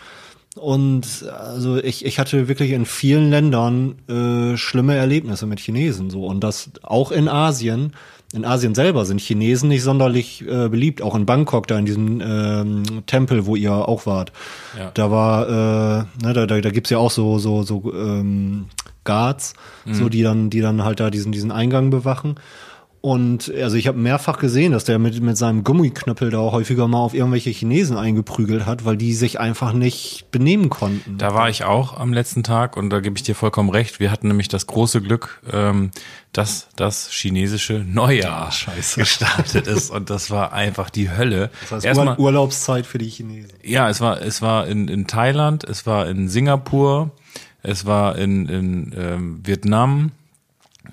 Und also ich, ich hatte wirklich in vielen Ländern äh, schlimme Erlebnisse mit Chinesen so und das auch in Asien. In Asien selber sind Chinesen nicht sonderlich äh, beliebt, auch in Bangkok, da in diesem ähm, Tempel, wo ihr auch wart. Ja. Da war, äh, ne, da, da, da gibt's ja auch so, so, so ähm, Guards, mhm. so die dann, die dann halt da diesen, diesen Eingang bewachen. Und also ich habe mehrfach gesehen, dass der mit, mit seinem Gummiknüppel da auch häufiger mal auf irgendwelche Chinesen eingeprügelt hat, weil die sich einfach nicht benehmen konnten. Da war ich auch am letzten Tag und da gebe ich dir vollkommen recht. Wir hatten nämlich das große Glück, ähm, dass das chinesische Neujahr ja, gestartet ist und das war einfach die Hölle. Das heißt Erstmal, Urlaubszeit für die Chinesen. Ja, es war es war in, in Thailand, es war in Singapur, es war in, in ähm, Vietnam,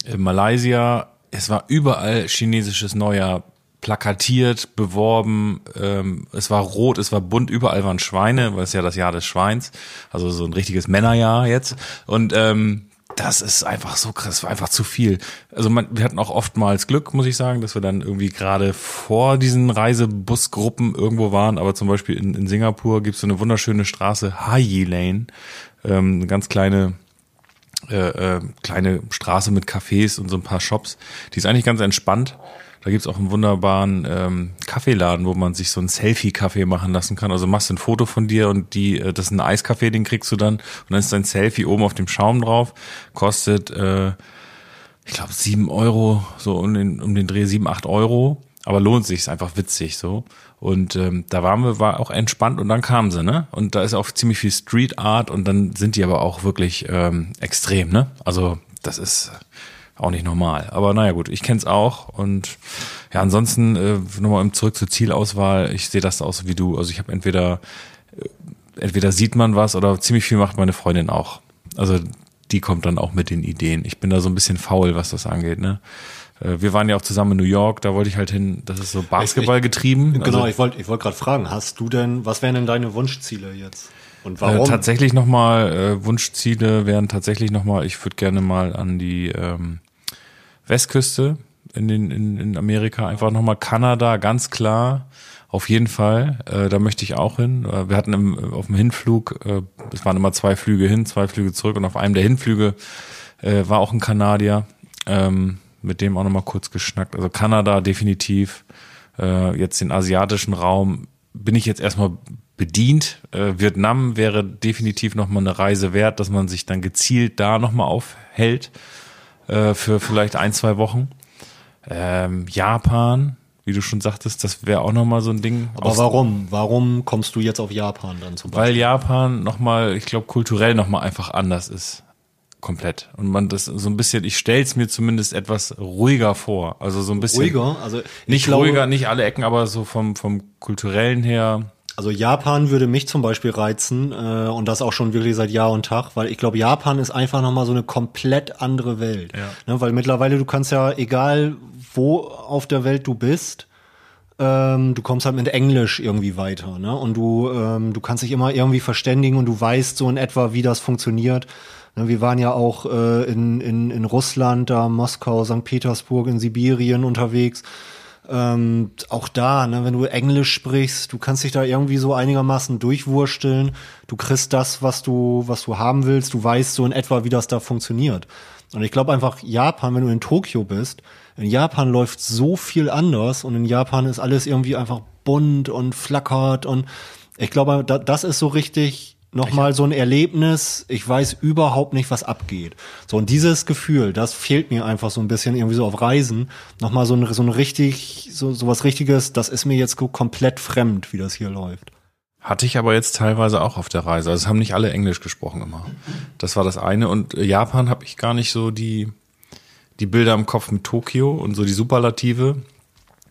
in Malaysia es war überall chinesisches Neujahr plakatiert, beworben, ähm, es war rot, es war bunt, überall waren Schweine, weil es ja das Jahr des Schweins, also so ein richtiges Männerjahr jetzt. Und ähm, das ist einfach so krass, war einfach zu viel. Also man, wir hatten auch oftmals Glück, muss ich sagen, dass wir dann irgendwie gerade vor diesen Reisebusgruppen irgendwo waren, aber zum Beispiel in, in Singapur gibt's so eine wunderschöne Straße, Hayi Lane, ähm, eine ganz kleine äh, äh, kleine Straße mit Cafés und so ein paar Shops. Die ist eigentlich ganz entspannt. Da gibt's auch einen wunderbaren ähm, Kaffeeladen, wo man sich so ein Selfie-Kaffee machen lassen kann. Also machst ein Foto von dir und die, äh, das ist ein Eiskaffee, den kriegst du dann. Und dann ist dein Selfie oben auf dem Schaum drauf. Kostet, äh, ich glaube, sieben Euro, so um den, um den Dreh sieben, acht Euro. Aber lohnt sich, ist einfach witzig so. Und ähm, da waren wir, war auch entspannt und dann kamen sie, ne? Und da ist auch ziemlich viel Street Art und dann sind die aber auch wirklich ähm, extrem, ne? Also das ist auch nicht normal. Aber naja gut, ich kenn's auch und ja, ansonsten äh, nochmal zurück zur Zielauswahl. Ich sehe das auch so wie du. Also ich habe entweder äh, entweder sieht man was oder ziemlich viel macht meine Freundin auch. Also die kommt dann auch mit den Ideen. Ich bin da so ein bisschen faul, was das angeht, ne? Äh, wir waren ja auch zusammen in New York, da wollte ich halt hin, das ist so Basketball getrieben. Genau, also, ich wollte ich wollte gerade fragen, hast du denn, was wären denn deine Wunschziele jetzt? Und warum? Äh, tatsächlich nochmal, äh, Wunschziele wären tatsächlich nochmal, ich würde gerne mal an die ähm, Westküste in, den, in, in Amerika, einfach nochmal Kanada, ganz klar. Auf jeden Fall, äh, da möchte ich auch hin. Äh, wir hatten im, auf dem Hinflug, äh, es waren immer zwei Flüge hin, zwei Flüge zurück und auf einem der Hinflüge äh, war auch ein Kanadier. Ähm, mit dem auch nochmal kurz geschnackt. Also Kanada definitiv. Äh, jetzt den asiatischen Raum bin ich jetzt erstmal bedient. Äh, Vietnam wäre definitiv nochmal eine Reise wert, dass man sich dann gezielt da nochmal aufhält äh, für vielleicht ein, zwei Wochen. Ähm, Japan, wie du schon sagtest, das wäre auch nochmal so ein Ding. Aber warum? Warum kommst du jetzt auf Japan dann zum Beispiel? Weil Japan nochmal, ich glaube, kulturell nochmal einfach anders ist. Komplett. Und man das so ein bisschen, ich stelle es mir zumindest etwas ruhiger vor. Also so ein bisschen. Ruhiger? Also nicht glaube, ruhiger, nicht alle Ecken, aber so vom, vom kulturellen her. Also Japan würde mich zum Beispiel reizen äh, und das auch schon wirklich seit Jahr und Tag, weil ich glaube, Japan ist einfach nochmal so eine komplett andere Welt. Ja. Ne, weil mittlerweile du kannst ja, egal wo auf der Welt du bist, ähm, du kommst halt mit Englisch irgendwie weiter. Ne? Und du, ähm, du kannst dich immer irgendwie verständigen und du weißt so in etwa, wie das funktioniert. Ne, wir waren ja auch äh, in, in, in Russland, da Moskau, St. Petersburg, in Sibirien unterwegs ähm, auch da, ne, wenn du Englisch sprichst, du kannst dich da irgendwie so einigermaßen durchwursteln. Du kriegst das, was du, was du haben willst. Du weißt so in etwa, wie das da funktioniert. Und ich glaube einfach, Japan, wenn du in Tokio bist, in Japan läuft so viel anders und in Japan ist alles irgendwie einfach bunt und flackert und ich glaube, das ist so richtig nochmal so ein Erlebnis, ich weiß überhaupt nicht, was abgeht. So, und dieses Gefühl, das fehlt mir einfach so ein bisschen irgendwie so auf Reisen. Nochmal so ein, so ein richtig, so, so was Richtiges, das ist mir jetzt komplett fremd, wie das hier läuft. Hatte ich aber jetzt teilweise auch auf der Reise. Also es haben nicht alle Englisch gesprochen immer. Das war das eine. Und Japan habe ich gar nicht so die, die Bilder im Kopf mit Tokio und so die Superlative,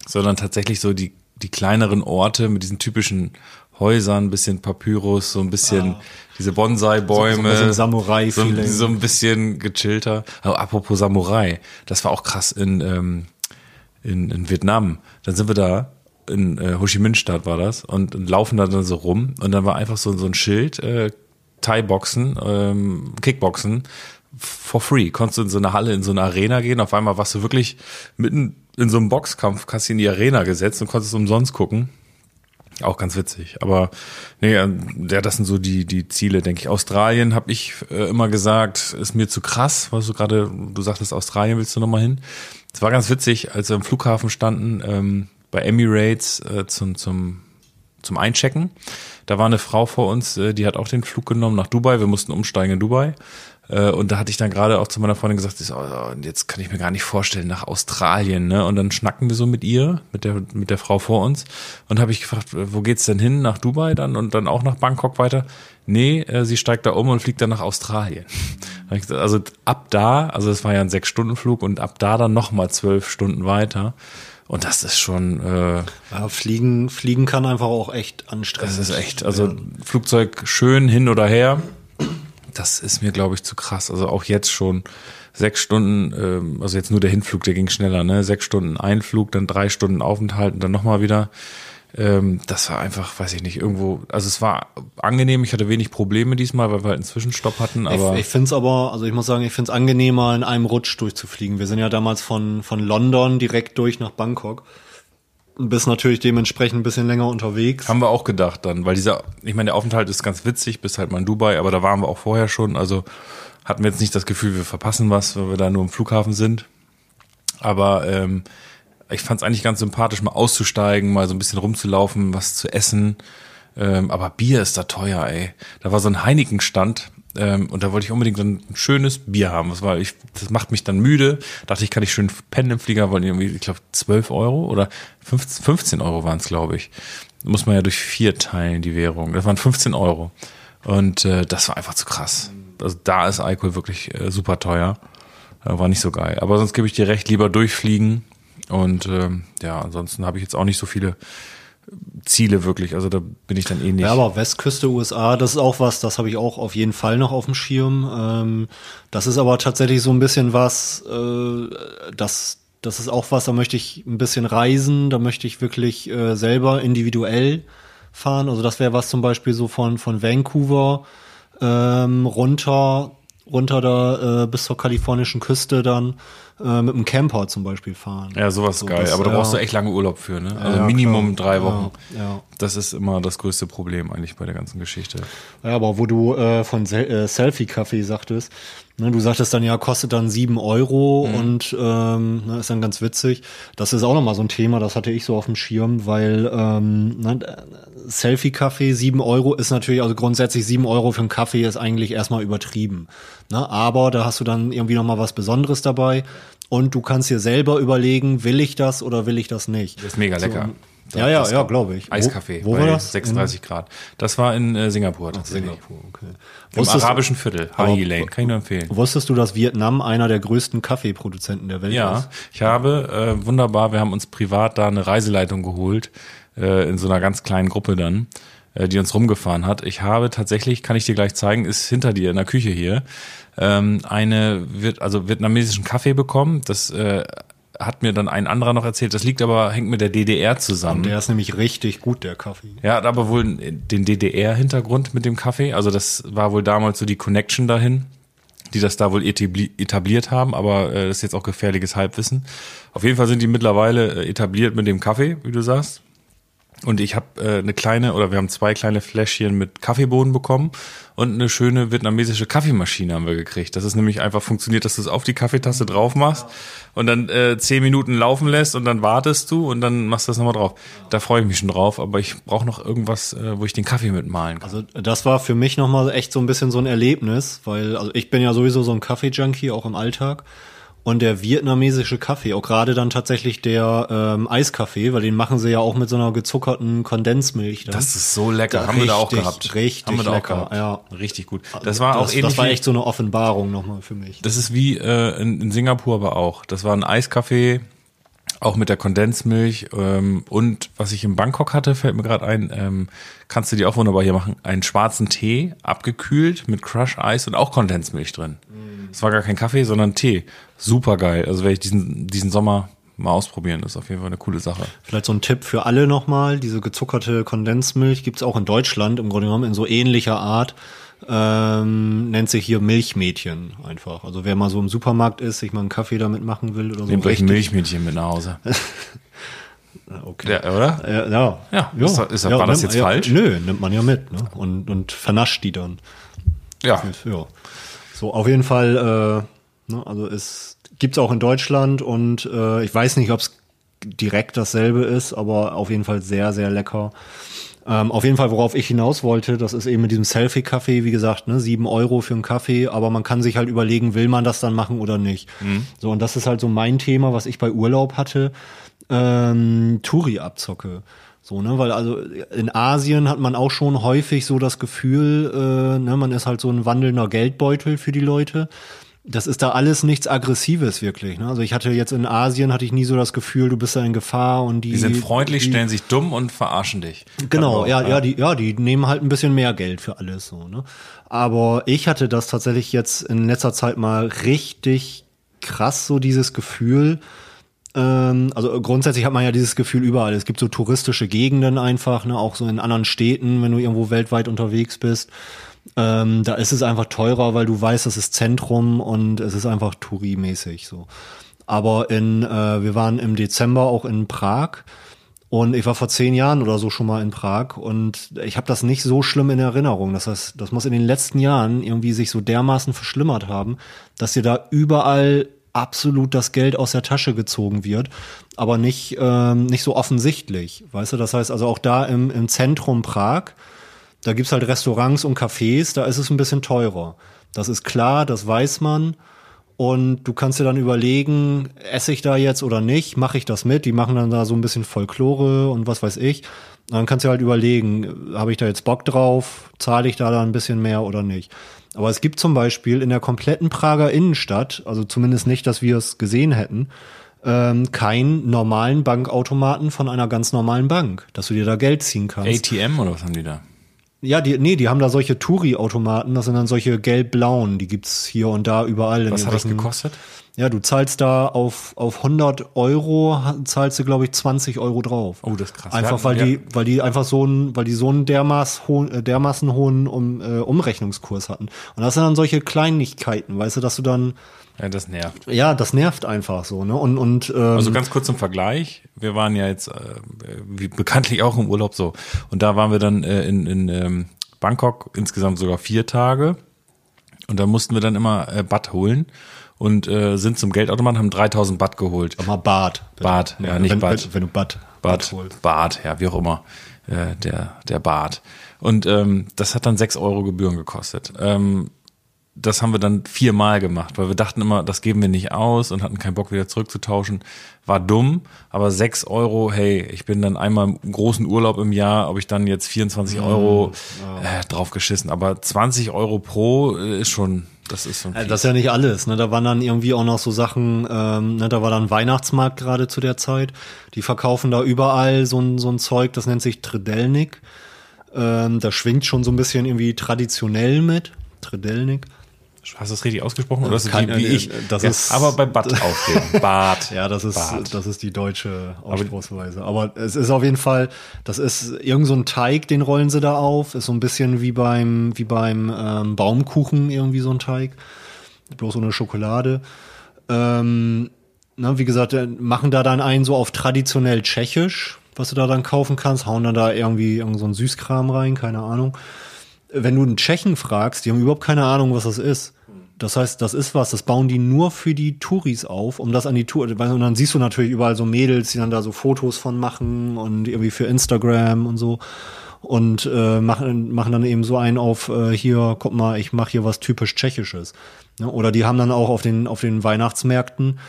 sondern tatsächlich so die, die kleineren Orte mit diesen typischen Häusern, ein bisschen Papyrus, so ein bisschen ah. diese Bonsai-Bäume. So, so, ein Samurai so, so ein bisschen gechillter. Aber apropos Samurai, das war auch krass in, ähm, in, in Vietnam. Dann sind wir da, in äh, Ho Chi Minh Stadt war das, und, und laufen da dann so rum. Und dann war einfach so, so ein Schild, äh, Thai-Boxen, ähm, Kickboxen, for free. Konntest du in so eine Halle, in so eine Arena gehen. Auf einmal warst du wirklich mitten in so einem Boxkampf, hast du in die Arena gesetzt und konntest umsonst gucken. Auch ganz witzig. Aber nee, ja, das sind so die, die Ziele, denke ich. Australien habe ich äh, immer gesagt, ist mir zu krass, was du gerade, du sagtest, Australien willst du nochmal hin. Es war ganz witzig, als wir im Flughafen standen, ähm, bei Emirates äh, zum, zum, zum Einchecken. Da war eine Frau vor uns, äh, die hat auch den Flug genommen nach Dubai. Wir mussten umsteigen in Dubai. Äh, und da hatte ich dann gerade auch zu meiner Freundin gesagt, oh, jetzt kann ich mir gar nicht vorstellen nach Australien, ne? Und dann schnacken wir so mit ihr, mit der mit der Frau vor uns und habe ich gefragt, wo geht's denn hin? Nach Dubai dann und dann auch nach Bangkok weiter? Nee, äh, sie steigt da um und fliegt dann nach Australien. Also ab da, also es war ja ein sechs Stunden Flug und ab da dann noch mal zwölf Stunden weiter. Und das ist schon. Äh, ja, fliegen, fliegen kann einfach auch echt anstrengend. Das ist echt. Also ja. Flugzeug schön hin oder her das ist mir, glaube ich, zu krass. Also auch jetzt schon sechs Stunden, ähm, also jetzt nur der Hinflug, der ging schneller, ne? Sechs Stunden Einflug, dann drei Stunden Aufenthalt und dann nochmal wieder. Ähm, das war einfach, weiß ich nicht, irgendwo, also es war angenehm, ich hatte wenig Probleme diesmal, weil wir halt einen Zwischenstopp hatten, aber. Ich, ich finde es aber, also ich muss sagen, ich finde es angenehmer, in einem Rutsch durchzufliegen. Wir sind ja damals von, von London direkt durch nach Bangkok bist natürlich dementsprechend ein bisschen länger unterwegs. Haben wir auch gedacht dann, weil dieser, ich meine, der Aufenthalt ist ganz witzig, bis halt mal in Dubai, aber da waren wir auch vorher schon, also hatten wir jetzt nicht das Gefühl, wir verpassen was, weil wir da nur im Flughafen sind. Aber ähm, ich fand es eigentlich ganz sympathisch, mal auszusteigen, mal so ein bisschen rumzulaufen, was zu essen. Ähm, aber Bier ist da teuer, ey. Da war so ein Heineken-Stand ähm, und da wollte ich unbedingt ein schönes Bier haben. Das, war, ich, das macht mich dann müde. Dachte ich, kann ich schön pennen im Flieger, wollen irgendwie, ich glaube, 12 Euro oder 15, 15 Euro waren es, glaube ich. Muss man ja durch vier teilen, die Währung. Das waren 15 Euro. Und äh, das war einfach zu krass. Also da ist Alkohol wirklich äh, super teuer. Äh, war nicht so geil. Aber sonst gebe ich dir recht, lieber durchfliegen. Und ähm, ja, ansonsten habe ich jetzt auch nicht so viele Ziele wirklich. Also da bin ich dann eh nicht. Ja, aber Westküste USA, das ist auch was, das habe ich auch auf jeden Fall noch auf dem Schirm. Ähm, das ist aber tatsächlich so ein bisschen was, äh, das, das ist auch was, da möchte ich ein bisschen reisen, da möchte ich wirklich äh, selber individuell fahren. Also das wäre was zum Beispiel so von, von Vancouver ähm, runter, runter da äh, bis zur kalifornischen Küste dann äh, mit einem Camper zum Beispiel fahren. Ja, sowas so, geil. Das, Aber da brauchst du echt lange Urlaub für, ne? Also ja, Minimum klar. drei Wochen. Ja, ja. Das ist immer das größte Problem eigentlich bei der ganzen Geschichte. Ja, aber wo du äh, von Se äh, Selfie-Kaffee sagtest, du sagtest dann ja, kostet dann sieben Euro Mhm. und ähm, ne, ist dann ganz witzig. Das ist auch nochmal so ein Thema, das hatte ich so auf dem Schirm, weil ähm, ne, Selfie-Kaffee, sieben Euro ist natürlich, also grundsätzlich sieben Euro für einen Kaffee ist eigentlich erstmal übertrieben. Ne? Aber da hast du dann irgendwie nochmal was Besonderes dabei und du kannst dir selber überlegen, will ich das oder will ich das nicht. Das ist mega lecker. So, ja, ja, ja, glaube ich. Eiskaffee Wo, wo war das? 36 Grad. Das war in äh, Singapur tatsächlich. Singapur, okay. Im Wusstest, arabischen Viertel, Haji Lane, kann ich nur empfehlen. wusstest du, dass Vietnam einer der größten Kaffeeproduzenten der Welt Ja, ist? ich habe, äh, wunderbar, wir haben uns privat da eine Reiseleitung geholt, äh, in so einer ganz kleinen Gruppe dann, äh, die uns rumgefahren hat. Ich habe tatsächlich, kann ich dir gleich zeigen, ist hinter dir in der Küche hier, ähm, eine, wird, also vietnamesischen Kaffee bekommen. Das äh, hat mir dann ein anderer noch erzählt. Das liegt aber, hängt mit der DDR zusammen. Der ist nämlich richtig gut, der Kaffee. Ja, hat aber wohl den DDR-Hintergrund mit dem Kaffee. Also das war wohl damals so die Connection dahin, die das da wohl etabli etabliert haben. Aber äh, das ist jetzt auch gefährliches Halbwissen. Auf jeden Fall sind die mittlerweile äh, etabliert mit dem Kaffee, wie du sagst. Und ich habe äh, eine kleine, oder wir haben zwei kleine Fläschchen mit Kaffeebohnen bekommen und eine schöne vietnamesische Kaffeemaschine haben wir gekriegt. Das ist nämlich einfach funktioniert, dass du es auf die Kaffeetasse drauf machst und dann äh, zehn Minuten laufen lässt und dann wartest du und dann machst du das nochmal drauf. Da freue ich mich schon drauf, aber ich brauche noch irgendwas, äh, wo ich den Kaffee mitmalen kann. Also das war für mich nochmal echt so ein bisschen so ein Erlebnis, weil also ich bin ja sowieso so ein Kaffee-Junkie, auch im Alltag. Und der vietnamesische Kaffee, auch gerade dann tatsächlich der ähm, Eiskaffee, weil den machen sie ja auch mit so einer gezuckerten Kondensmilch. Dann. Das ist so lecker. Da haben wir da auch richtig, gehabt. richtig haben wir da lecker, auch gehabt. ja. Richtig gut. Das war auch das, ähnlich das war echt so eine Offenbarung nochmal für mich. Das ist wie äh, in, in Singapur aber auch. Das war ein Eiskaffee, auch mit der Kondensmilch. Ähm, und was ich in Bangkok hatte, fällt mir gerade ein, ähm, kannst du dir auch wunderbar hier machen, einen schwarzen Tee, abgekühlt mit Crush-Eis und auch Kondensmilch drin. Es war gar kein Kaffee, sondern Tee. Super geil. Also werde ich diesen, diesen Sommer mal ausprobieren. Das ist auf jeden Fall eine coole Sache. Vielleicht so ein Tipp für alle nochmal. Diese gezuckerte Kondensmilch gibt's auch in Deutschland im Grunde genommen in so ähnlicher Art. Ähm, nennt sich hier Milchmädchen einfach. Also wer mal so im Supermarkt ist, sich mal einen Kaffee damit machen will oder so. Nehmt euch Milchmädchen mit nach Hause. Okay. Ja, oder? Ja, ja. Ja, ist ist das- war das nimmt- jetzt ja, falsch? Nö, nimmt man ja mit, ne? Und, und vernascht die dann. Ja. Ja. So, auf jeden Fall, äh, ne, also es gibt's auch in Deutschland und äh, ich weiß nicht, ob es direkt dasselbe ist, aber auf jeden Fall sehr, sehr lecker. Ähm, auf jeden Fall, worauf ich hinaus wollte, das ist eben mit diesem Selfie-Kaffee, wie gesagt, ne, sieben Euro für einen Kaffee, aber man kann sich halt überlegen, will man das dann machen oder nicht. So, und das ist halt so mein Thema, was ich bei Urlaub hatte, ähm, Touri-Abzocke. So, ne, weil also in Asien hat man auch schon häufig so das Gefühl, äh, ne, man ist halt so ein wandelnder Geldbeutel für die Leute. Das ist da alles nichts Aggressives wirklich. Ne? Also ich hatte jetzt in Asien hatte ich nie so das Gefühl, du bist da in Gefahr und die Die sind freundlich, die, stellen sich dumm und verarschen dich. Genau, Aber, ja, ja, die, ja, die nehmen halt ein bisschen mehr Geld für alles so, ne? Aber ich hatte das tatsächlich jetzt in letzter Zeit mal richtig krass, so dieses Gefühl. Ähm, also grundsätzlich hat man ja dieses Gefühl überall. Es gibt so touristische Gegenden einfach, ne, auch so in anderen Städten, wenn du irgendwo weltweit unterwegs bist. Ähm, da ist es einfach teurer, weil du weißt, das ist Zentrum und es ist einfach Touri-mäßig so. Aber in, äh, wir waren im Dezember auch in Prag und ich war vor zehn Jahren oder so schon mal in Prag und ich habe das nicht so schlimm in Erinnerung. Das heißt, das muss in den letzten Jahren irgendwie sich so dermaßen verschlimmert haben, dass dir da überall absolut das Geld aus der Tasche gezogen wird, aber nicht, ähm, nicht so offensichtlich. Weißt du, das heißt also auch da im, im Zentrum Prag, da gibt's halt Restaurants und Cafés, da ist es ein bisschen teurer. Das ist klar, das weiß man. Und du kannst dir dann überlegen, esse ich da jetzt oder nicht, mache ich das mit? Die machen dann da so ein bisschen Folklore und was weiß ich. Dann kannst du halt überlegen, habe ich da jetzt Bock drauf, zahle ich da dann ein bisschen mehr oder nicht. Aber es gibt zum Beispiel in der kompletten Prager Innenstadt, also zumindest nicht, dass wir es gesehen hätten, ähm, keinen normalen Bankautomaten von einer ganz normalen Bank, dass du dir da Geld ziehen kannst. ATM oder was haben die da? Ja, die, nee, die haben da solche Touri-Automaten, das sind dann solche gelb-blauen, die gibt's hier und da überall. in Was hat das gekostet? Ja, du zahlst da auf, auf 100 Euro, zahlst du, glaube ich, 20 Euro drauf. Oh, das ist krass. Einfach, weil wir die, weil die einfach so einen, weil die so einen dermaßen hohen, äh, dermaßen hohen um, äh, Umrechnungskurs hatten. Und das sind dann solche Kleinigkeiten, weißt du, dass du dann, Ja, das nervt. ja, das nervt einfach so, ne? Und, und, ähm, Also ganz kurz zum Vergleich. Wir waren ja jetzt äh, wie bekanntlich auch im Urlaub so. Und da waren wir dann äh, in, in ähm, Bangkok insgesamt sogar vier Tage. Und da mussten wir dann immer äh, Bad holen und äh, sind zum Geldautomaten, haben 3000 Bad geholt. Mal Bad. Bad, ja, nicht wenn, Bad. Wenn, wenn du Bad, Bad, holst. Bad, ja, wie auch immer, äh, der, der Bad. Und ähm, das hat dann sechs Euro Gebühren gekostet. Ähm, das haben wir dann viermal gemacht, weil wir dachten immer, das geben wir nicht aus und hatten keinen Bock wieder zurückzutauschen. War dumm, aber sechs Euro, hey, ich bin dann einmal im großen Urlaub im Jahr, ob ich dann jetzt 24 Euro äh, draufgeschissen, aber 20 Euro pro äh, ist schon, das ist viel. Das ist ja nicht alles. Ne? Da waren dann irgendwie auch noch so Sachen, ähm, ne? da war dann Weihnachtsmarkt gerade zu der Zeit. Die verkaufen da überall so ein, so ein Zeug, das nennt sich Tredelnik. Ähm, da schwingt schon so ein bisschen irgendwie traditionell mit. Tredelnik. Hast du das richtig ausgesprochen oder ist es Kein- wie, wie ich? das ja, ist- aber bei Bad aufreden. Bad. Ja, das ist, Bad. das ist die deutsche Ausspruchsweise. Aber es ist auf jeden Fall, das ist irgend so ein Teig, den rollen sie da auf. Ist so ein bisschen wie beim, wie beim ähm, Baumkuchen irgendwie so ein Teig. Bloß ohne Schokolade. Ähm, na, wie gesagt, äh, machen da dann einen so auf traditionell tschechisch, was du da dann kaufen kannst, hauen dann da irgendwie irgend so einen Süßkram rein, keine Ahnung. Wenn du einen Tschechen fragst, die haben überhaupt keine Ahnung, was das ist. Das heißt, das ist was, das bauen die nur für die Touris auf, um das an die Tour. Und dann siehst du natürlich überall so Mädels, die dann da so Fotos von machen und irgendwie für Instagram und so. Und äh, machen, machen dann eben so einen auf, äh, hier, guck mal, ich mache hier was typisch Tschechisches. Ne? Oder die haben dann auch auf den, auf den Weihnachtsmärkten,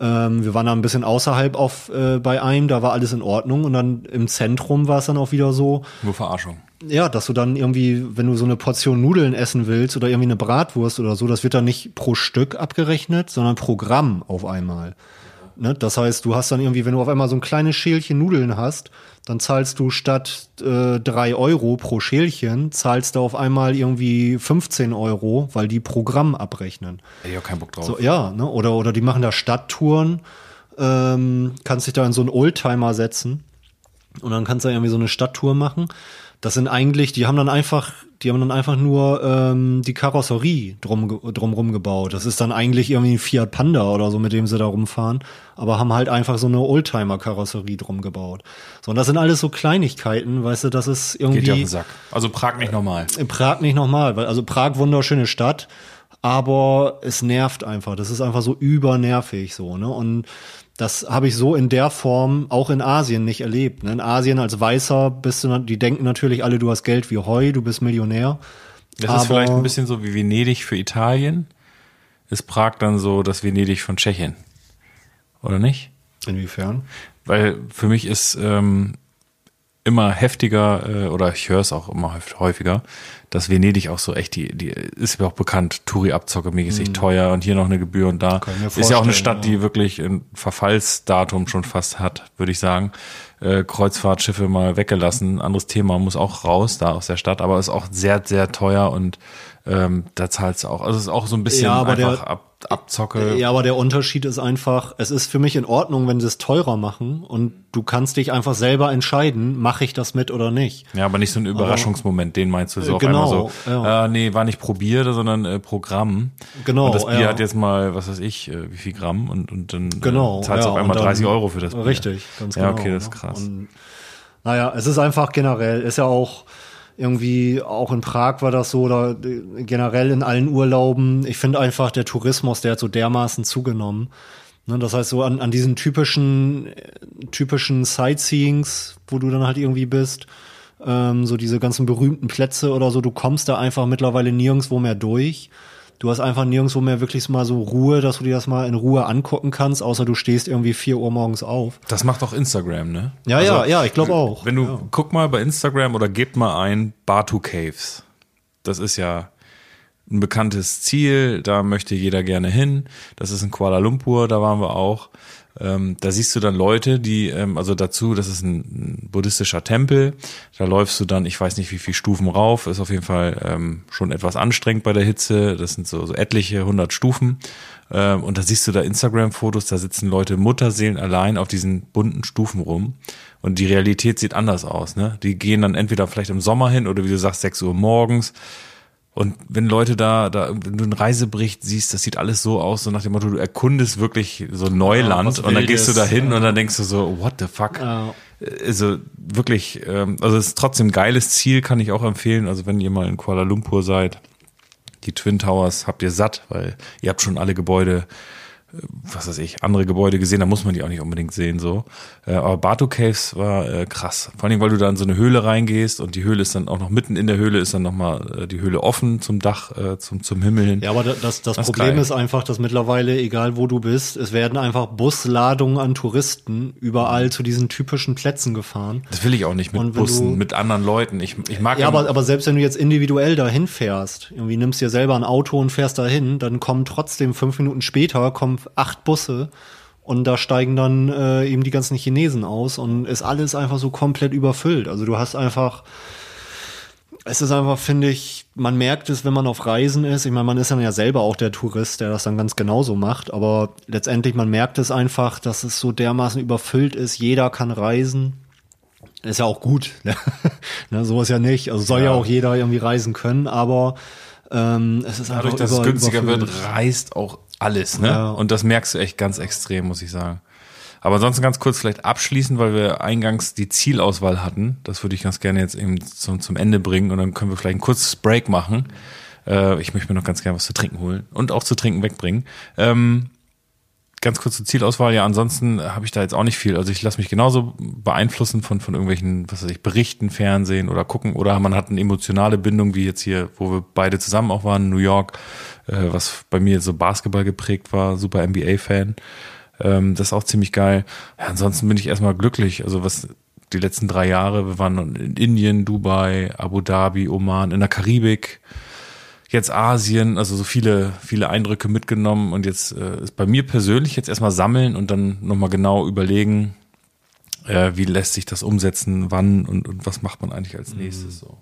ähm, wir waren da ein bisschen außerhalb auf, äh, bei einem, da war alles in Ordnung. Und dann im Zentrum war es dann auch wieder so, Nur Verarschung. ja, dass du dann irgendwie, wenn du so eine Portion Nudeln essen willst oder irgendwie eine Bratwurst oder so, das wird dann nicht pro Stück abgerechnet, sondern pro Gramm auf einmal. Ne? Das heißt, du hast dann irgendwie, wenn du auf einmal so ein kleines Schälchen Nudeln hast, dann zahlst du statt äh, drei Euro pro Schälchen, zahlst du auf einmal irgendwie 15 Euro, weil die pro Gramm abrechnen. Hätte ich auch keinen Bock drauf. So, ja, ne? oder, oder die machen da Stadttouren, ähm, kannst dich da in so einen Oldtimer setzen und dann kannst du irgendwie so eine Stadttour machen. Das sind eigentlich, die haben dann einfach, die haben dann einfach nur ähm, die Karosserie drum, drumrum gebaut. Das ist dann eigentlich irgendwie ein Fiat Panda oder so, mit dem sie da rumfahren, aber haben halt einfach so eine Oldtimer-Karosserie drum gebaut. So, und das sind alles so Kleinigkeiten, weißt du, das ist irgendwie. Geht dir auf den Sack. Also Prag nicht nochmal. Prag nicht nochmal, weil also Prag wunderschöne Stadt, aber es nervt einfach. Das ist einfach so übernervig so, ne? Und das habe ich so in der Form auch in Asien nicht erlebt. Ne? In Asien als Weißer bist du, die denken natürlich alle, du hast Geld wie Heu, du bist Millionär. Das Aber- ist vielleicht ein bisschen so wie Venedig für Italien. Ist Prag dann so das Venedig von Tschechien? Oder nicht? Inwiefern? Weil für mich ist ähm, immer heftiger, äh, oder ich höre es auch immer häuf- häufiger, dass Venedig auch so echt, die, die ist mir auch bekannt, Touri-Abzocke mäßig teuer und hier noch eine Gebühr und da. Mhm. Ist ja auch eine Stadt, die wirklich ein Verfallsdatum schon fast hat, würde ich sagen. Äh, Kreuzfahrtschiffe mal weggelassen. Anderes Thema muss auch raus, da aus der Stadt, aber ist auch sehr, sehr teuer und ähm, da zahlst du auch. Also es ist auch so ein bisschen Ja, aber einfach der- Ab, Abzocke. Ja, aber der Unterschied ist einfach, es ist für mich in Ordnung, wenn sie es teurer machen und du kannst dich einfach selber entscheiden, mache ich das mit oder nicht. Ja, aber nicht so ein Überraschungsmoment, den meinst du so Äh, auf genau, einmal so. ja. Äh, nee, war nicht probiert, sondern äh, Programm. Genau, Und das Bier ja. hat jetzt mal, was weiß ich, äh, wie viel Gramm und, und dann Genau. äh, zahlst du ja, auf einmal dann- 30 Euro für das Bier. Richtig, ganz Ja, genau. okay, das ist ne? krass. Und, naja, es ist einfach generell, ist ja auch irgendwie, auch in Prag war das so, oder generell in allen Urlauben. Ich finde einfach, der Tourismus, der hat so dermaßen zugenommen. Ne, das heißt, so an, an diesen typischen, typischen Sightseeings, wo du dann halt irgendwie bist, ähm, so diese ganzen berühmten Plätze oder so, du kommst da einfach mittlerweile nirgendwo mehr durch. Du hast einfach nirgendwo mehr wirklich mal so Ruhe, dass du dir das mal in Ruhe angucken kannst, außer du stehst irgendwie vier Uhr morgens auf. Das macht auch Instagram, ne? Ja, ja, ja, ich glaube auch. Wenn du, ja. guck mal bei Instagram oder gebt mal ein Batu Caves. Das ist ja ein bekanntes Ziel, da möchte jeder gerne hin. Das ist in Kuala Lumpur, da waren wir auch. Ähm, da siehst du dann Leute, die, ähm, also dazu, das ist ein, buddhistischer Tempel. Da läufst du dann, ich weiß nicht wie viele Stufen rauf, ist auf jeden Fall ähm, schon etwas anstrengend bei der Hitze. Das sind so, so etliche hundert Stufen. Ähm, und da siehst du da Instagram-Fotos, da sitzen Leute Mutterseelen allein auf diesen bunten Stufen rum. Und die Realität sieht anders aus. Ne? Die gehen dann entweder vielleicht im Sommer hin oder wie du sagst, 6 Uhr morgens. Und wenn Leute da, da, wenn du einen Reisebericht siehst, das sieht alles so aus, so nach dem Motto, du erkundest wirklich so Neuland was und dann gehst du da hin ja. und dann denkst du so, what the fuck? Ja. Also wirklich, ähm, also es ist trotzdem ein geiles Ziel, kann ich auch empfehlen. Also wenn ihr mal in Kuala Lumpur seid, die Twin Towers habt ihr satt, weil ihr habt schon alle Gebäude was weiß ich, andere Gebäude gesehen, da muss man die auch nicht unbedingt sehen, so. Äh, aber Batu Caves war äh, krass. Vor allem, weil du da in so eine Höhle reingehst und die Höhle ist dann auch noch mitten in der Höhle ist dann nochmal äh, die Höhle offen zum Dach, äh, zum, zum Himmel hin. Ja, aber das, das, das Problem geil. ist einfach, dass mittlerweile, egal wo du bist, es werden einfach Busladungen an Touristen überall zu diesen typischen Plätzen gefahren. Das will ich auch nicht mit Bussen, du, mit anderen Leuten. Ich, ich mag ja, aber, aber selbst wenn du jetzt individuell dahin fährst, irgendwie nimmst dir selber ein Auto und fährst dahin, dann kommen trotzdem fünf Minuten später kommen acht Busse und da steigen dann äh, eben die ganzen Chinesen aus und ist alles einfach so komplett überfüllt. Also du hast einfach, es ist einfach, finde ich, man merkt es, wenn man auf Reisen ist. Ich meine, man ist dann ja selber auch der Tourist, der das dann ganz genauso macht, aber letztendlich, man merkt es einfach, dass es so dermaßen überfüllt ist. Jeder kann reisen. Ist ja auch gut. ne, so ist ja nicht. Also soll ja. ja auch jeder irgendwie reisen können, aber ähm, es ist Dadurch, einfach dass es günstiger wird, reist auch alles, ne? Ja. Und das merkst du echt ganz extrem, muss ich sagen. Aber ansonsten ganz kurz vielleicht abschließen, weil wir eingangs die Zielauswahl hatten. Das würde ich ganz gerne jetzt eben zum, zum Ende bringen und dann können wir vielleicht ein kurzes Break machen. Äh, ich möchte mir noch ganz gerne was zu trinken holen und auch zu trinken wegbringen. Ähm, ganz kurze Zielauswahl. Ja, ansonsten habe ich da jetzt auch nicht viel. Also ich lasse mich genauso beeinflussen von, von irgendwelchen, was weiß ich, Berichten, Fernsehen oder gucken. Oder man hat eine emotionale Bindung, wie jetzt hier, wo wir beide zusammen auch waren, New York, äh, was bei mir so Basketball geprägt war, super NBA-Fan. Ähm, das ist auch ziemlich geil. Ja, ansonsten bin ich erstmal glücklich. Also was die letzten drei Jahre, wir waren in Indien, Dubai, Abu Dhabi, Oman, in der Karibik jetzt Asien, also so viele, viele Eindrücke mitgenommen und jetzt äh, ist bei mir persönlich jetzt erstmal sammeln und dann nochmal genau überlegen, äh, wie lässt sich das umsetzen, wann und, und was macht man eigentlich als nächstes so.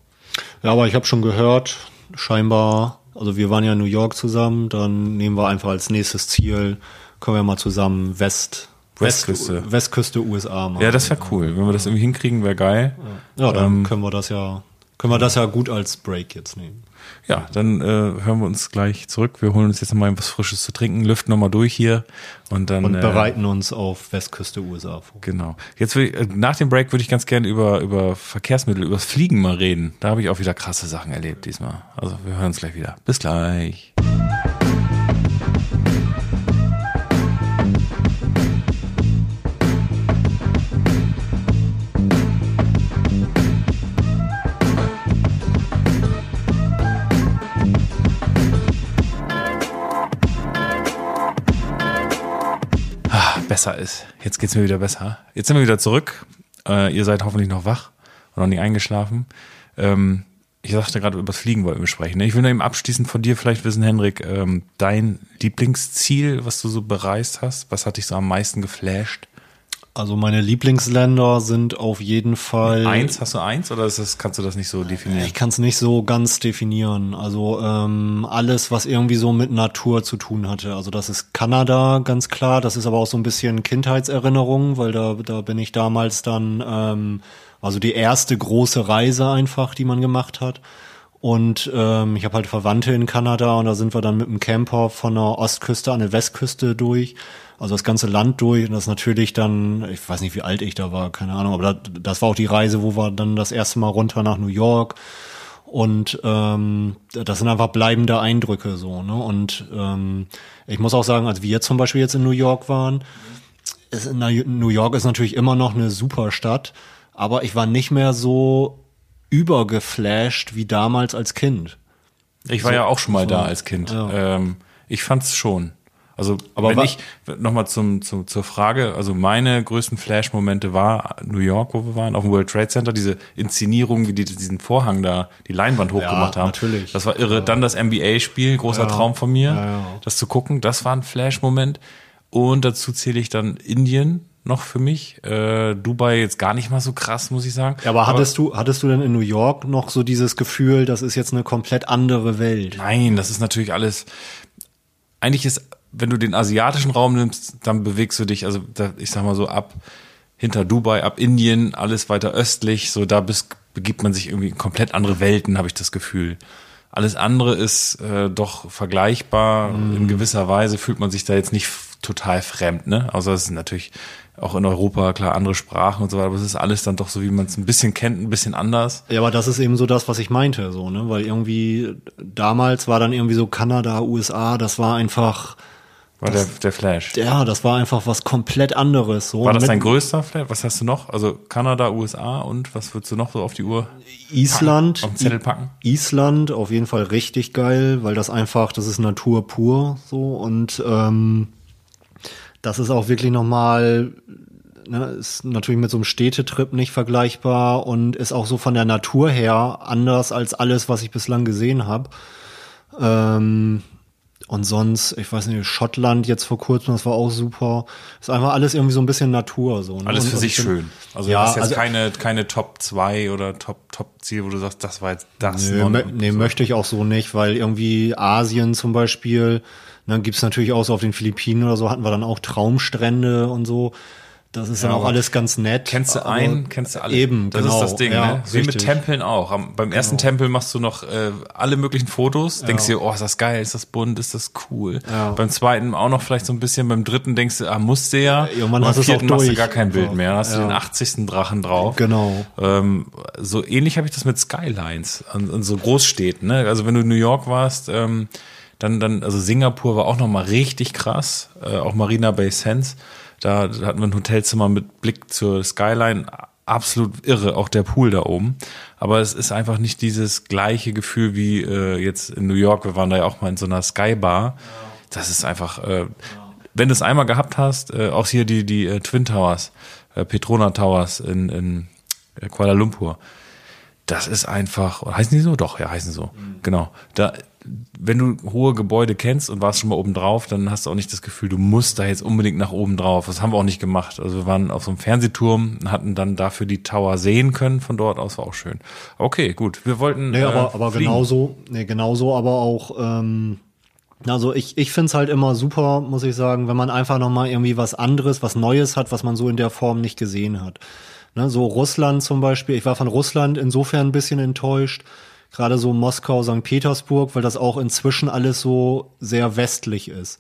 Ja, aber ich habe schon gehört, scheinbar, also wir waren ja in New York zusammen, dann nehmen wir einfach als nächstes Ziel, können wir mal zusammen West Westküste. West, Westküste USA machen. Ja, das wäre cool. Wenn wir das irgendwie hinkriegen, wäre geil. Ja, ja dann ähm, können wir das ja, können wir das ja gut als Break jetzt nehmen. Ja, dann äh, hören wir uns gleich zurück. Wir holen uns jetzt nochmal was Frisches zu trinken, lüften nochmal durch hier und dann. Und äh, bereiten äh, uns auf Westküste USA vor. Genau. Jetzt will ich, äh, nach dem Break würde ich ganz gerne über, über Verkehrsmittel, über das Fliegen mal reden. Da habe ich auch wieder krasse Sachen erlebt diesmal. Also wir hören uns gleich wieder. Bis gleich. Besser ist. Jetzt geht's mir wieder besser. Jetzt sind wir wieder zurück. Äh, ihr seid hoffentlich noch wach und noch nicht eingeschlafen. Ähm, ich sagte gerade, über das Fliegen wollten wir sprechen. Ne? Ich will nur eben abschließend von dir vielleicht wissen, Henrik, ähm, dein Lieblingsziel, was du so bereist hast, was hat dich so am meisten geflasht? Also meine Lieblingsländer sind auf jeden Fall. Eins, hast du eins oder ist das, kannst du das nicht so definieren? Ich kann es nicht so ganz definieren. Also ähm, alles, was irgendwie so mit Natur zu tun hatte. Also das ist Kanada, ganz klar. Das ist aber auch so ein bisschen Kindheitserinnerung, weil da, da bin ich damals dann, ähm, also die erste große Reise einfach, die man gemacht hat. Und ähm, ich habe halt Verwandte in Kanada und da sind wir dann mit dem Camper von der Ostküste an der Westküste durch also das ganze Land durch und das natürlich dann, ich weiß nicht, wie alt ich da war, keine Ahnung, aber das, das war auch die Reise, wo wir dann das erste Mal runter nach New York und ähm, das sind einfach bleibende Eindrücke so, ne? Und ähm, ich muss auch sagen, als wir zum Beispiel jetzt in New York waren, ist, New York ist natürlich immer noch eine super Stadt, aber ich war nicht mehr so übergeflasht wie damals als Kind. Ich war so, ja auch schon mal so, da als Kind. Ja. Ähm, ich fand's schon. Also, aber wenn ich nochmal zum, zum, zur Frage, also meine größten Flash-Momente war New York, wo wir waren, auf dem World Trade Center, diese Inszenierung, wie die diesen Vorhang da, die Leinwand hochgemacht ja, haben. Natürlich. Das war irre. Ja. Dann das NBA-Spiel, großer ja. Traum von mir, das zu gucken, das war ein Flash-Moment. Und dazu zähle ich dann Indien noch für mich. Äh, Dubai jetzt gar nicht mal so krass, muss ich sagen. Ja, aber hattest aber, du, hattest du denn in New York noch so dieses Gefühl, das ist jetzt eine komplett andere Welt? Nein, das ist natürlich alles, eigentlich ist wenn du den asiatischen Raum nimmst, dann bewegst du dich, also da, ich sag mal so ab hinter Dubai, ab Indien, alles weiter östlich, so da bist, begibt man sich irgendwie in komplett andere Welten, habe ich das Gefühl. Alles andere ist äh, doch vergleichbar. Mm. In gewisser Weise fühlt man sich da jetzt nicht total fremd, ne? Also es ist natürlich auch in Europa, klar, andere Sprachen und so weiter, aber es ist alles dann doch so, wie man es ein bisschen kennt, ein bisschen anders. Ja, aber das ist eben so das, was ich meinte, so, ne? Weil irgendwie damals war dann irgendwie so Kanada, USA, das war einfach. War das, der, der Flash. Ja, das war einfach was komplett anderes. So. War das dein größter Flash? Was hast du noch? Also Kanada, USA und was würdest du noch so auf die Uhr? Island. Packen, auf den Zettel packen? Island, auf jeden Fall richtig geil, weil das einfach, das ist Natur pur so und ähm, das ist auch wirklich nochmal, ne, ist natürlich mit so einem Städtetrip nicht vergleichbar und ist auch so von der Natur her anders als alles, was ich bislang gesehen habe. Ähm, und sonst, ich weiß nicht, Schottland jetzt vor kurzem, das war auch super. Ist einfach alles irgendwie so ein bisschen Natur. So, ne? Alles für und, sich und schön. Also ja, du hast jetzt also, keine, keine Top 2 oder Top, Top Ziel, wo du sagst, das war jetzt das. Nee, mö nee so. möchte ich auch so nicht, weil irgendwie Asien zum Beispiel, dann gibt's natürlich auch so auf den Philippinen oder so, hatten wir dann auch Traumstrände und so. Das ist ja, dann auch alles ganz nett. Kennst du einen, kennst du alle. Eben, das genau. ist das Ding, ja, ne? Wie mit Tempeln auch. Am, beim ersten Genau. Tempel machst du noch äh, alle möglichen Fotos, Ja. denkst dir, oh, ist das geil, ist das bunt, ist das cool. Ja. Beim zweiten auch noch vielleicht so ein bisschen, beim dritten denkst du, ah, musste ja. irgendwann Und hast beim vierten machst du gar kein Bild Ja. mehr, dann hast du Ja. den 80. Drachen drauf. Genau. Ähm, so ähnlich habe ich das mit Skylines an, an so Großstädten. Ne? Also wenn du in New York warst, ähm, dann, dann, also Singapur war auch noch mal richtig krass, äh, auch Marina Bay Sands. Da, da hatten wir ein Hotelzimmer mit Blick zur Skyline. Absolut irre, auch der Pool da oben. Aber es ist einfach nicht dieses gleiche Gefühl wie äh, jetzt in New York. Wir waren da ja auch mal in so einer Skybar. Das ist einfach, äh, wenn du es einmal gehabt hast, äh, auch hier die, die äh, Twin Towers, äh, Petrona Towers in, in äh, Kuala Lumpur. Das ist einfach, heißen die so? Doch, ja, heißen so. Genau. Da, wenn du hohe Gebäude kennst und warst schon mal oben drauf, dann hast du auch nicht das Gefühl, du musst da jetzt unbedingt nach oben drauf. Das haben wir auch nicht gemacht. Also wir waren auf so einem Fernsehturm, hatten dann dafür die Tower sehen können von dort aus, war auch schön. Okay, gut. Wir wollten. Nee, äh, aber, aber fliegen. genauso, nee, genauso aber auch, ähm, also ich, ich find's halt immer super, muss ich sagen, wenn man einfach nochmal irgendwie was anderes, was Neues hat, was man so in der Form nicht gesehen hat. Ne, so Russland zum Beispiel, ich war von Russland insofern ein bisschen enttäuscht, gerade so Moskau, St. Petersburg, weil das auch inzwischen alles so sehr westlich ist.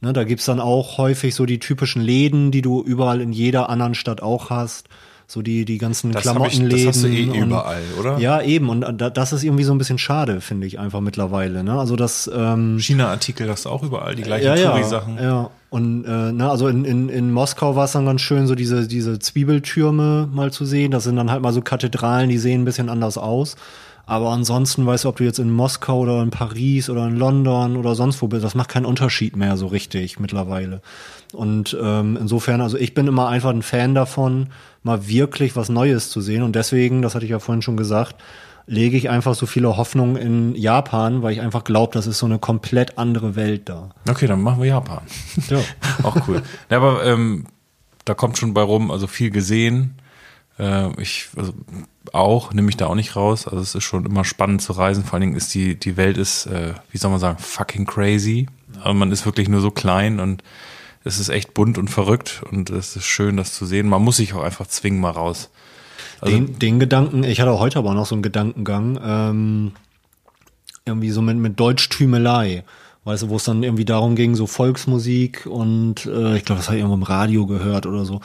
Ne, da gibt's dann auch häufig so die typischen Läden, die du überall in jeder anderen Stadt auch hast. So die, die ganzen Das hab ich- Klamottenläden. das hast du eh und- überall, oder? Ja, eben. Und da- das ist irgendwie so ein bisschen schade, finde ich einfach mittlerweile. Ne? Also das ähm, China-Artikel hast du auch überall, die gleichen ja, ja, Touri-Sachen. ja. Und äh, ne, also in, in, in Moskau war es dann ganz schön, so diese, diese Zwiebeltürme mal zu sehen. Das sind dann halt mal so Kathedralen, die sehen ein bisschen anders aus. Aber ansonsten, weißt du, ob du jetzt in Moskau oder in Paris oder in London oder sonst wo bist, das macht keinen Unterschied mehr so richtig mittlerweile. Und ähm, insofern, also ich bin immer einfach ein Fan davon, mal wirklich was Neues zu sehen. Und deswegen, das hatte ich ja vorhin schon gesagt, lege ich einfach so viele Hoffnungen in Japan, weil ich einfach glaube, das ist so eine komplett andere Welt da. Okay, dann machen wir Japan. Ja. auch cool. Ja, aber ähm, da kommt schon bei rum, also viel gesehen. Äh, ich also auch, nehme mich da auch nicht raus. Also es ist schon immer spannend zu reisen. Vor allen Dingen ist die, die Welt ist, äh, wie soll man sagen, fucking crazy. Also man ist wirklich nur so klein und es ist echt bunt und verrückt und es ist schön, das zu sehen. Man muss sich auch einfach zwingen mal raus. Also, den, den Gedanken, ich hatte heute aber noch so einen Gedankengang, ähm, irgendwie so mit, mit Deutschtümelei. Weißt du, wo es dann irgendwie darum ging, so Volksmusik und äh, ich glaube, das habe ich irgendwo im Radio gehört oder so.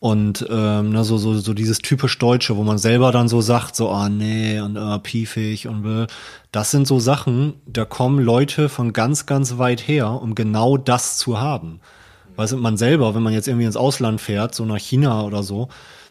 Und ähm, ne, so, so, so dieses typisch Deutsche, wo man selber dann so sagt, so, ah nee, und ah, piefig und bläh. das sind so Sachen, da kommen Leute von ganz, ganz weit her, um genau das zu haben. Weißt du, man selber, wenn man jetzt irgendwie ins Ausland fährt, so nach China oder so,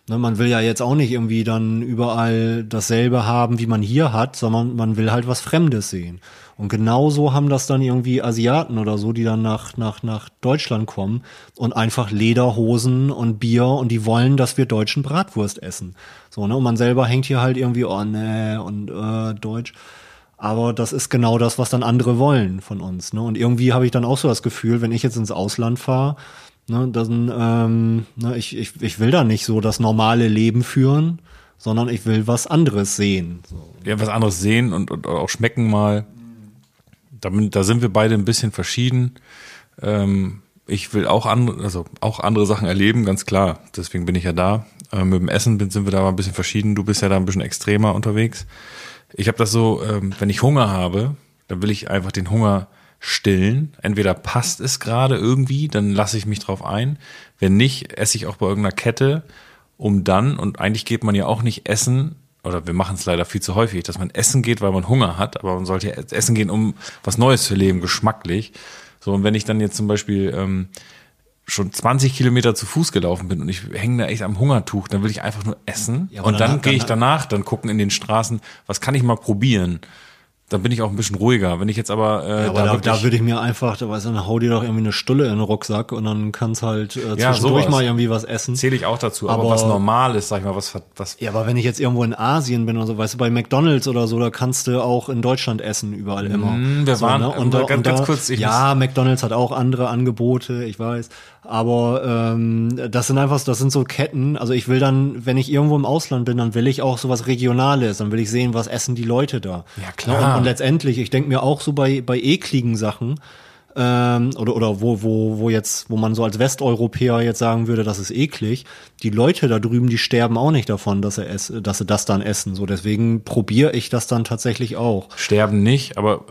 ne, man will ja jetzt auch nicht irgendwie dann überall dasselbe haben, wie man hier hat, sondern man will halt was Fremdes sehen. Und genauso haben das dann irgendwie Asiaten oder so, die dann nach, nach, nach Deutschland kommen und einfach Lederhosen und Bier und die wollen, dass wir deutschen Bratwurst essen. So, ne? Und man selber hängt hier halt irgendwie, oh nee, und äh, Deutsch. Aber das ist genau das, was dann andere wollen von uns. Ne? Und irgendwie habe ich dann auch so das Gefühl, wenn ich jetzt ins Ausland fahre, ne, dann, ähm, ne, ich, ich, ich will da nicht so das normale Leben führen, sondern ich will was anderes sehen. So. ja, was anderes sehen und, und auch schmecken mal. Da, da sind wir beide ein bisschen verschieden. Ähm, ich will auch andere, also auch andere Sachen erleben, ganz klar. Deswegen bin ich ja da. Äh, mit dem Essen sind wir da mal ein bisschen verschieden. Du bist ja da ein bisschen extremer unterwegs. Ich habe das so, ähm, wenn ich Hunger habe, dann will ich einfach den Hunger stillen. Entweder passt es gerade irgendwie, dann lasse ich mich drauf ein. Wenn nicht, esse ich auch bei irgendeiner Kette, um dann, und eigentlich geht man ja auch nicht essen, oder wir machen es leider viel zu häufig, dass man essen geht, weil man Hunger hat, aber man sollte ja essen gehen, um was Neues zu leben, geschmacklich. So, und wenn ich dann jetzt zum Beispiel ähm, schon 20 Kilometer zu Fuß gelaufen bin und ich hänge da echt am Hungertuch, dann will ich einfach nur essen. Ja, und dann dann, gehe ich danach, dann gucken in den Straßen, was kann ich mal probieren? Dann bin ich auch ein bisschen ruhiger. Wenn ich jetzt aber, äh, Ja, aber da, da, würde ich mir einfach, da weißt du, dann hau dir doch irgendwie eine Stulle in den Rucksack und dann kannst halt äh, Ja, zwischendurch sowas. mal irgendwie was essen. zähle ich auch dazu. Aber, Aber- was normal ist, sag ich mal, was, was Ja, aber wenn ich jetzt irgendwo in Asien bin oder so, weißt du, bei McDonalds oder so, da kannst du auch in Deutschland essen, überall immer. Mm, wir so, waren- und, aber da- ganz- und da, ganz kurz, ich ja, McDonalds hat auch andere Angebote, ich weiß. Aber ähm, das sind einfach, das sind so Ketten. Also ich will dann, wenn ich irgendwo im Ausland bin, dann will ich auch sowas Regionales. Dann will ich sehen, was essen die Leute da. Ja, klar. Und, und letztendlich, ich denke mir auch so bei bei ekligen Sachen. Ähm, oder oder wo wo wo jetzt wo man so als Westeuropäer jetzt sagen würde, das ist eklig. Die Leute da drüben, die sterben auch nicht davon, dass sie ess, dass sie das dann essen. So deswegen probiere ich das dann tatsächlich auch. sterben nicht, aber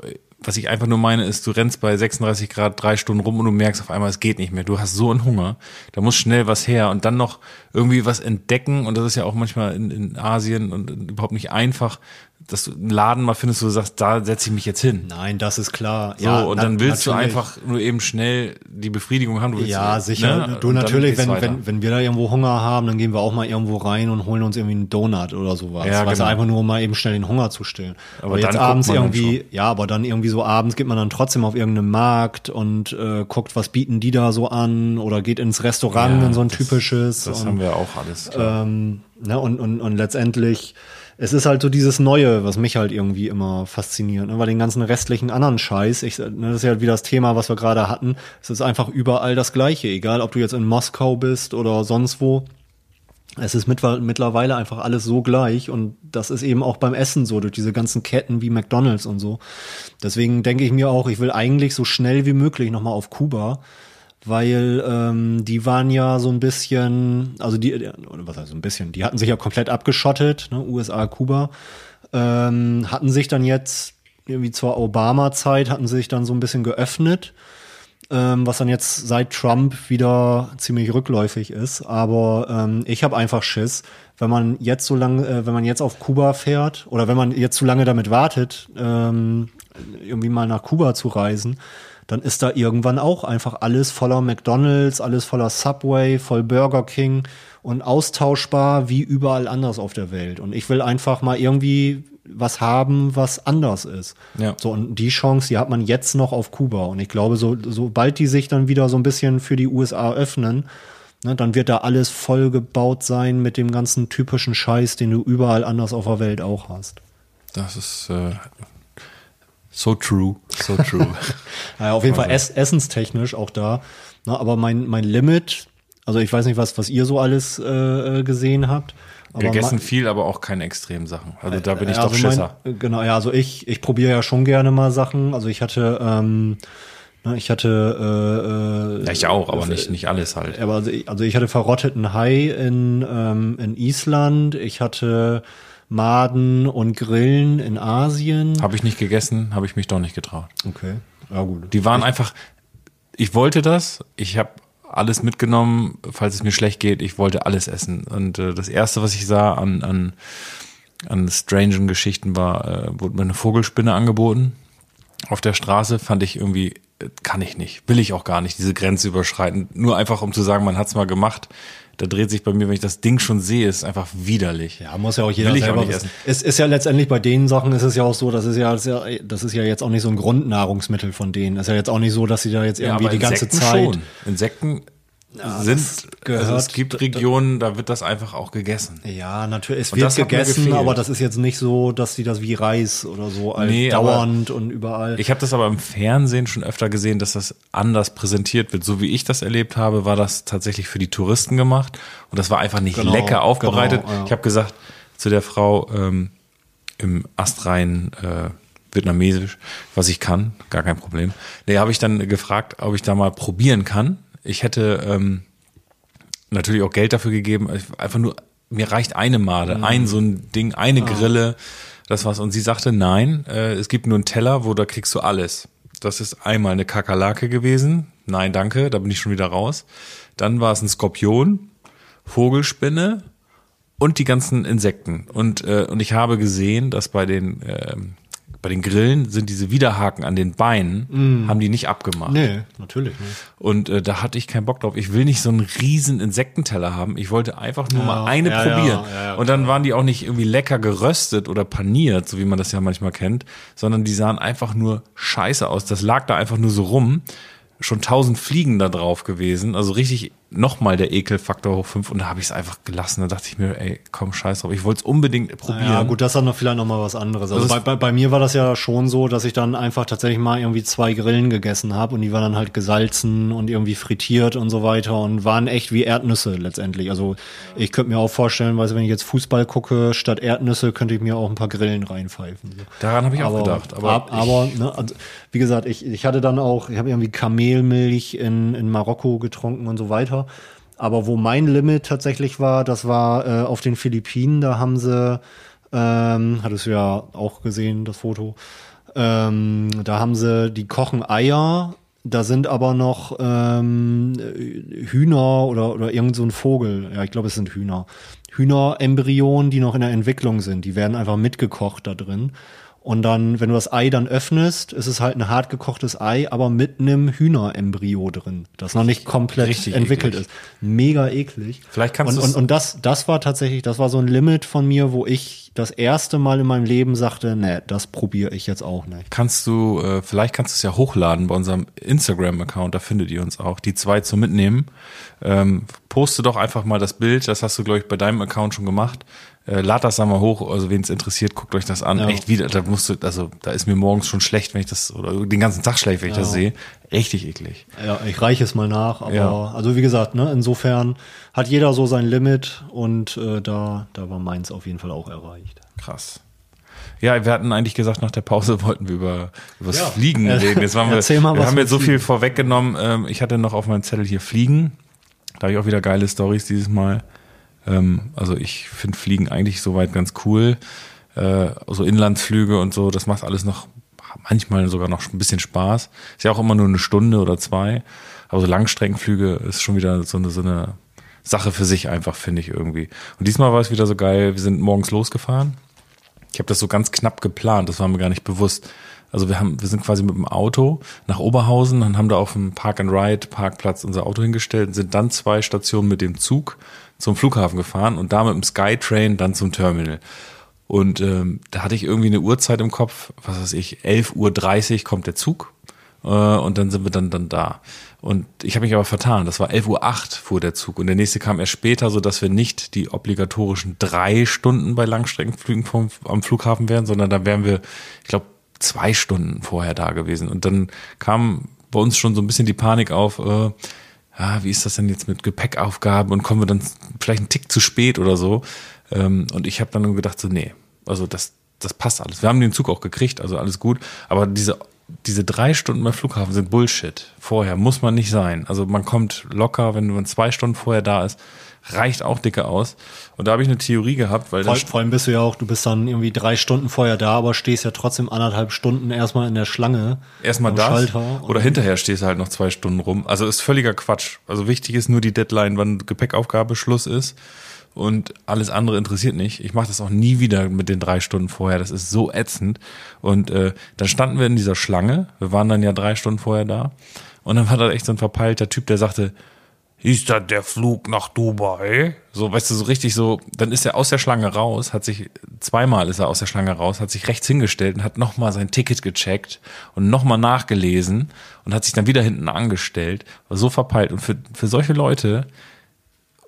was ich einfach nur meine, ist, du rennst bei 36 Grad drei Stunden rum und du merkst auf einmal, es geht nicht mehr. Du hast so einen Hunger, da muss schnell was her und dann noch irgendwie was entdecken. Und das ist ja auch manchmal in, in Asien und überhaupt nicht einfach, dass du einen Laden mal findest, wo du sagst, da setze ich mich jetzt hin. Nein, das ist klar. So, und na- dann willst natürlich. du einfach nur eben schnell die Befriedigung haben. Du willst, Ja, sicher. ne? Du Und natürlich, wenn, weiter. wenn, wenn wir da irgendwo Hunger haben, dann gehen wir auch mal irgendwo rein und holen uns irgendwie einen Donut oder sowas. Ja, weißt genau. einfach nur um mal eben schnell den Hunger zu stillen. Aber Aber, dann jetzt abends irgendwie, ja, aber dann irgendwie so abends geht man dann trotzdem auf irgendeinen Markt und äh, guckt, was bieten die da so an oder geht ins Restaurant Ja, in so ein das- typisches. Das und, haben wir auch alles. Ähm, ne, und, und, und letztendlich, es ist halt so dieses Neue, was mich halt irgendwie immer fasziniert, ne? weil den ganzen restlichen anderen Scheiß, ich, ne, das ist ja wie das Thema, was wir gerade hatten, es ist einfach überall das Gleiche, egal ob du jetzt in Moskau bist oder sonst wo. Es ist mitwe- mittlerweile einfach alles so gleich und das ist eben auch beim Essen so, durch diese ganzen Ketten wie McDonalds und so. Deswegen denke ich mir auch, ich will eigentlich so schnell wie möglich nochmal auf Kuba, weil ähm, die waren ja so ein bisschen, also die, oder was heißt so ein bisschen, die hatten sich ja komplett abgeschottet, ne, USA, Kuba, ähm, hatten sich dann jetzt, irgendwie zur Obama-Zeit, hatten sich dann so ein bisschen geöffnet, ähm, was dann jetzt seit Trump wieder ziemlich rückläufig ist. Aber ähm, ich habe einfach Schiss, wenn man jetzt so lange, äh, wenn man jetzt auf Kuba fährt oder wenn man jetzt zu lange damit wartet, ähm, irgendwie mal nach Kuba zu reisen, dann ist da irgendwann auch einfach alles voller McDonalds, alles voller Subway, voll Burger King und austauschbar wie überall anders auf der Welt. Und ich will einfach mal irgendwie was haben, was anders ist. Ja. So, und die Chance, die hat man jetzt noch auf Kuba. Und ich glaube, so, sobald die sich dann wieder so ein bisschen für die USA öffnen, ne, dann wird da alles voll gebaut sein mit dem ganzen typischen Scheiß, den du überall anders auf der Welt auch hast. Das ist äh, so true, so true. Naja, auf jeden Fall Also- ess essenstechnisch auch da. Na, aber mein, mein Limit, also ich weiß nicht, was, was ihr so alles äh, äh, gesehen habt. Gegessen viel, aber auch keine extremen Sachen. Also da bin ich Ja, doch also mein- Schisser. Genau, ja, also ich, ich probiere ja schon gerne mal Sachen. Also ich hatte, ähm, ich hatte, äh, äh, Ja, ich auch, aber nicht, nicht alles halt. aber also ich, also ich hatte verrotteten Hai in, ähm, in Island, ich hatte Maden und Grillen in Asien. Habe ich nicht gegessen, habe ich mich doch nicht getraut. Okay, ja gut. Die waren einfach, ich wollte das, ich habe alles mitgenommen, falls es mir schlecht geht, ich wollte alles essen. Und äh, das Erste, was ich sah an, an, an strangen Geschichten war, äh, wurde mir eine Vogelspinne angeboten. Auf der Straße fand ich irgendwie, kann ich nicht, will ich auch gar nicht, diese Grenze überschreiten. Nur einfach, um zu sagen, man hat's mal gemacht. Da dreht sich bei mir, wenn ich das Ding schon sehe, ist einfach widerlich. Ja, muss ja auch jeder Will ich auch selber nicht wissen. Es ist ja letztendlich bei den Sachen ist es ja auch so, das ist ja, das ist ja, ja jetzt auch nicht so ein Grundnahrungsmittel von denen. Das ist ja jetzt auch nicht so, dass sie da jetzt irgendwie die ganze Zeit. Schon. Insekten sind, gehört- also es gibt Regionen, da wird das einfach auch gegessen. Ja, natürlich, es Und wird gegessen, aber das ist jetzt nicht so, dass die das wie Reis oder so als Nee, dauernd und überall. Ich habe das aber im Fernsehen schon öfter gesehen, dass das anders präsentiert wird. So wie ich das erlebt habe, war das tatsächlich für die Touristen gemacht und das war einfach nicht Genau, lecker aufbereitet. genau, ja. Ich habe gesagt zu der Frau ähm, im astrein äh, Vietnamesisch, was ich kann, gar kein Problem. Nee, habe ich dann gefragt, ob ich da mal probieren kann. Ich hätte ähm, natürlich auch Geld dafür gegeben. Einfach nur, mir reicht eine Made, ein so ein Ding, eine Grille, das war's. Und sie sagte, nein, äh, es gibt nur einen Teller, wo da kriegst du alles. Das ist einmal eine Kakerlake gewesen. Nein, danke, da bin ich schon wieder raus. Dann war es ein Skorpion, Vogelspinne und die ganzen Insekten. Und, äh, und ich habe gesehen, dass bei den, äh, bei den Grillen sind diese Widerhaken an den Beinen, haben die nicht abgemacht. Nee, natürlich nicht. Und äh, da hatte ich keinen Bock drauf. Ich will nicht so einen riesen Insektenteller haben. Ich wollte einfach nur Ja, mal eine ja, probieren. ja, und dann waren die auch nicht irgendwie lecker geröstet oder paniert, so wie man das ja manchmal kennt, sondern die sahen einfach nur scheiße aus. Das lag da einfach nur so rum. Schon tausend Fliegen da drauf gewesen. Also richtig nochmal der Ekelfaktor hoch fünf. Und da habe ich es einfach gelassen. Da dachte ich mir, ey, komm, scheiß drauf. Ich wollte es unbedingt probieren. Ja, gut, das ist dann noch vielleicht noch mal was anderes. Also bei, bei, bei mir war das ja schon so, dass ich dann einfach tatsächlich mal irgendwie zwei Grillen gegessen habe und die waren dann halt gesalzen und irgendwie frittiert und so weiter und waren echt wie Erdnüsse letztendlich. Also ich könnte mir auch vorstellen, du, wenn ich jetzt Fußball gucke, statt Erdnüsse könnte ich mir auch ein paar Grillen reinpfeifen. Daran habe ich auch aber, gedacht. Aber, Aber, aber ne, also, wie gesagt, ich, ich hatte dann auch, ich habe irgendwie Kamelmilch in, in Marokko getrunken und so weiter. Aber wo mein Limit tatsächlich war, das war äh, auf den Philippinen. Da haben sie, ähm, hattest du ja auch gesehen, das Foto. Ähm, da haben sie, die kochen Eier. Da sind aber noch ähm, Hühner oder, oder irgend so ein Vogel. Ja, ich glaube, es sind Hühner. Hühnerembryonen, die noch in der Entwicklung sind. Die werden einfach mitgekocht da drin. Und dann, wenn du das Ei dann öffnest, ist es halt ein hart gekochtes Ei, aber mit einem Hühnerembryo drin, das noch nicht komplett Richtig entwickelt eklig. ist. Mega eklig. Vielleicht kannst und, du's- und, und das, das war tatsächlich, das war so ein Limit von mir, wo ich das erste Mal in meinem Leben sagte, nee, das probiere ich jetzt auch nicht. kannst du, äh, vielleicht kannst du es ja hochladen bei unserem Instagram-Account, da findet ihr uns auch, die zwei zum Mitnehmen. Ähm, poste doch einfach mal das Bild, das hast du, glaube ich, bei deinem Account schon gemacht. Äh, lad das da mal hoch, also wen es interessiert, guckt euch das an. Ja. Echt wieder, da musst du, also da ist mir morgens schon schlecht, wenn ich das, oder den ganzen Tag schlecht, wenn ich das sehe. Richtig eklig. Ja, ich reiche es mal nach, aber Ja. also wie gesagt, ne, insofern hat jeder so sein Limit und äh, da, da war meins auf jeden Fall auch erreicht. Krass. Ja, wir hatten eigentlich gesagt, nach der Pause wollten wir über, über das Ja. Fliegen reden. Jetzt waren wir, mal wir haben jetzt so viel vorweggenommen. Ähm, ich hatte noch auf meinem Zettel hier Fliegen. Da habe ich auch wieder geile Stories dieses Mal. Ähm, also ich finde Fliegen eigentlich soweit ganz cool. Äh, so Inlandsflüge und so, das macht alles noch manchmal sogar noch ein bisschen Spaß. Ist ja auch immer nur eine Stunde oder zwei. Aber so Langstreckenflüge ist schon wieder so eine, so eine Sache für sich einfach, finde ich irgendwie. Und diesmal war es wieder so geil. Wir sind morgens losgefahren. Ich habe das so ganz knapp geplant, das war mir gar nicht bewusst. Also wir haben, wir sind quasi mit dem Auto nach Oberhausen, dann haben da auf dem Park and Ride Parkplatz unser Auto hingestellt und sind dann zwei Stationen mit dem Zug zum Flughafen gefahren und da mit dem Skytrain dann zum Terminal. Und ähm, da hatte ich irgendwie eine Uhrzeit im Kopf, was weiß ich, 11.30 Uhr kommt der Zug äh, und dann sind wir dann, dann da. Und ich habe mich aber vertan, das war 11.08 Uhr fuhr der Zug und der nächste kam erst später, so dass wir nicht die obligatorischen drei Stunden bei Langstreckenflügen vom, am Flughafen wären, sondern da wären wir, ich glaube, zwei Stunden vorher da gewesen. Und dann kam bei uns schon so ein bisschen die Panik auf, äh, ja, wie ist das denn jetzt mit Gepäckaufgaben und kommen wir dann vielleicht einen Tick zu spät oder so. Ähm, und ich habe dann gedacht, so, nee, also das, das passt alles. Wir haben den Zug auch gekriegt, also alles gut. Aber diese, diese drei Stunden beim Flughafen sind Bullshit. Vorher muss man nicht sein. Also man kommt locker, wenn man zwei Stunden vorher da ist, reicht auch dicke aus. Und da habe ich eine Theorie gehabt, weil Vor, das vor allem bist du ja auch, du bist dann irgendwie drei Stunden vorher da, aber stehst ja trotzdem anderthalb Stunden erstmal in der Schlange. Erstmal das Schalter oder hinterher stehst du halt noch zwei Stunden rum. Also ist völliger Quatsch. Also wichtig ist nur die Deadline, wann Gepäckaufgabe Schluss ist. Und alles andere interessiert nicht. Ich mache das auch nie wieder mit den drei Stunden vorher. Das ist so ätzend. Und äh, dann standen wir in dieser Schlange. Wir waren dann ja drei Stunden vorher da. Und dann war da echt so ein verpeilter Typ, der sagte, ist das der Flug nach Dubai? So, weißt du, so richtig so, dann ist er aus der Schlange raus, hat sich, zweimal ist er aus der Schlange raus, hat sich rechts hingestellt und hat nochmal sein Ticket gecheckt und nochmal nachgelesen und hat sich dann wieder hinten angestellt, war so verpeilt. Und für, für solche Leute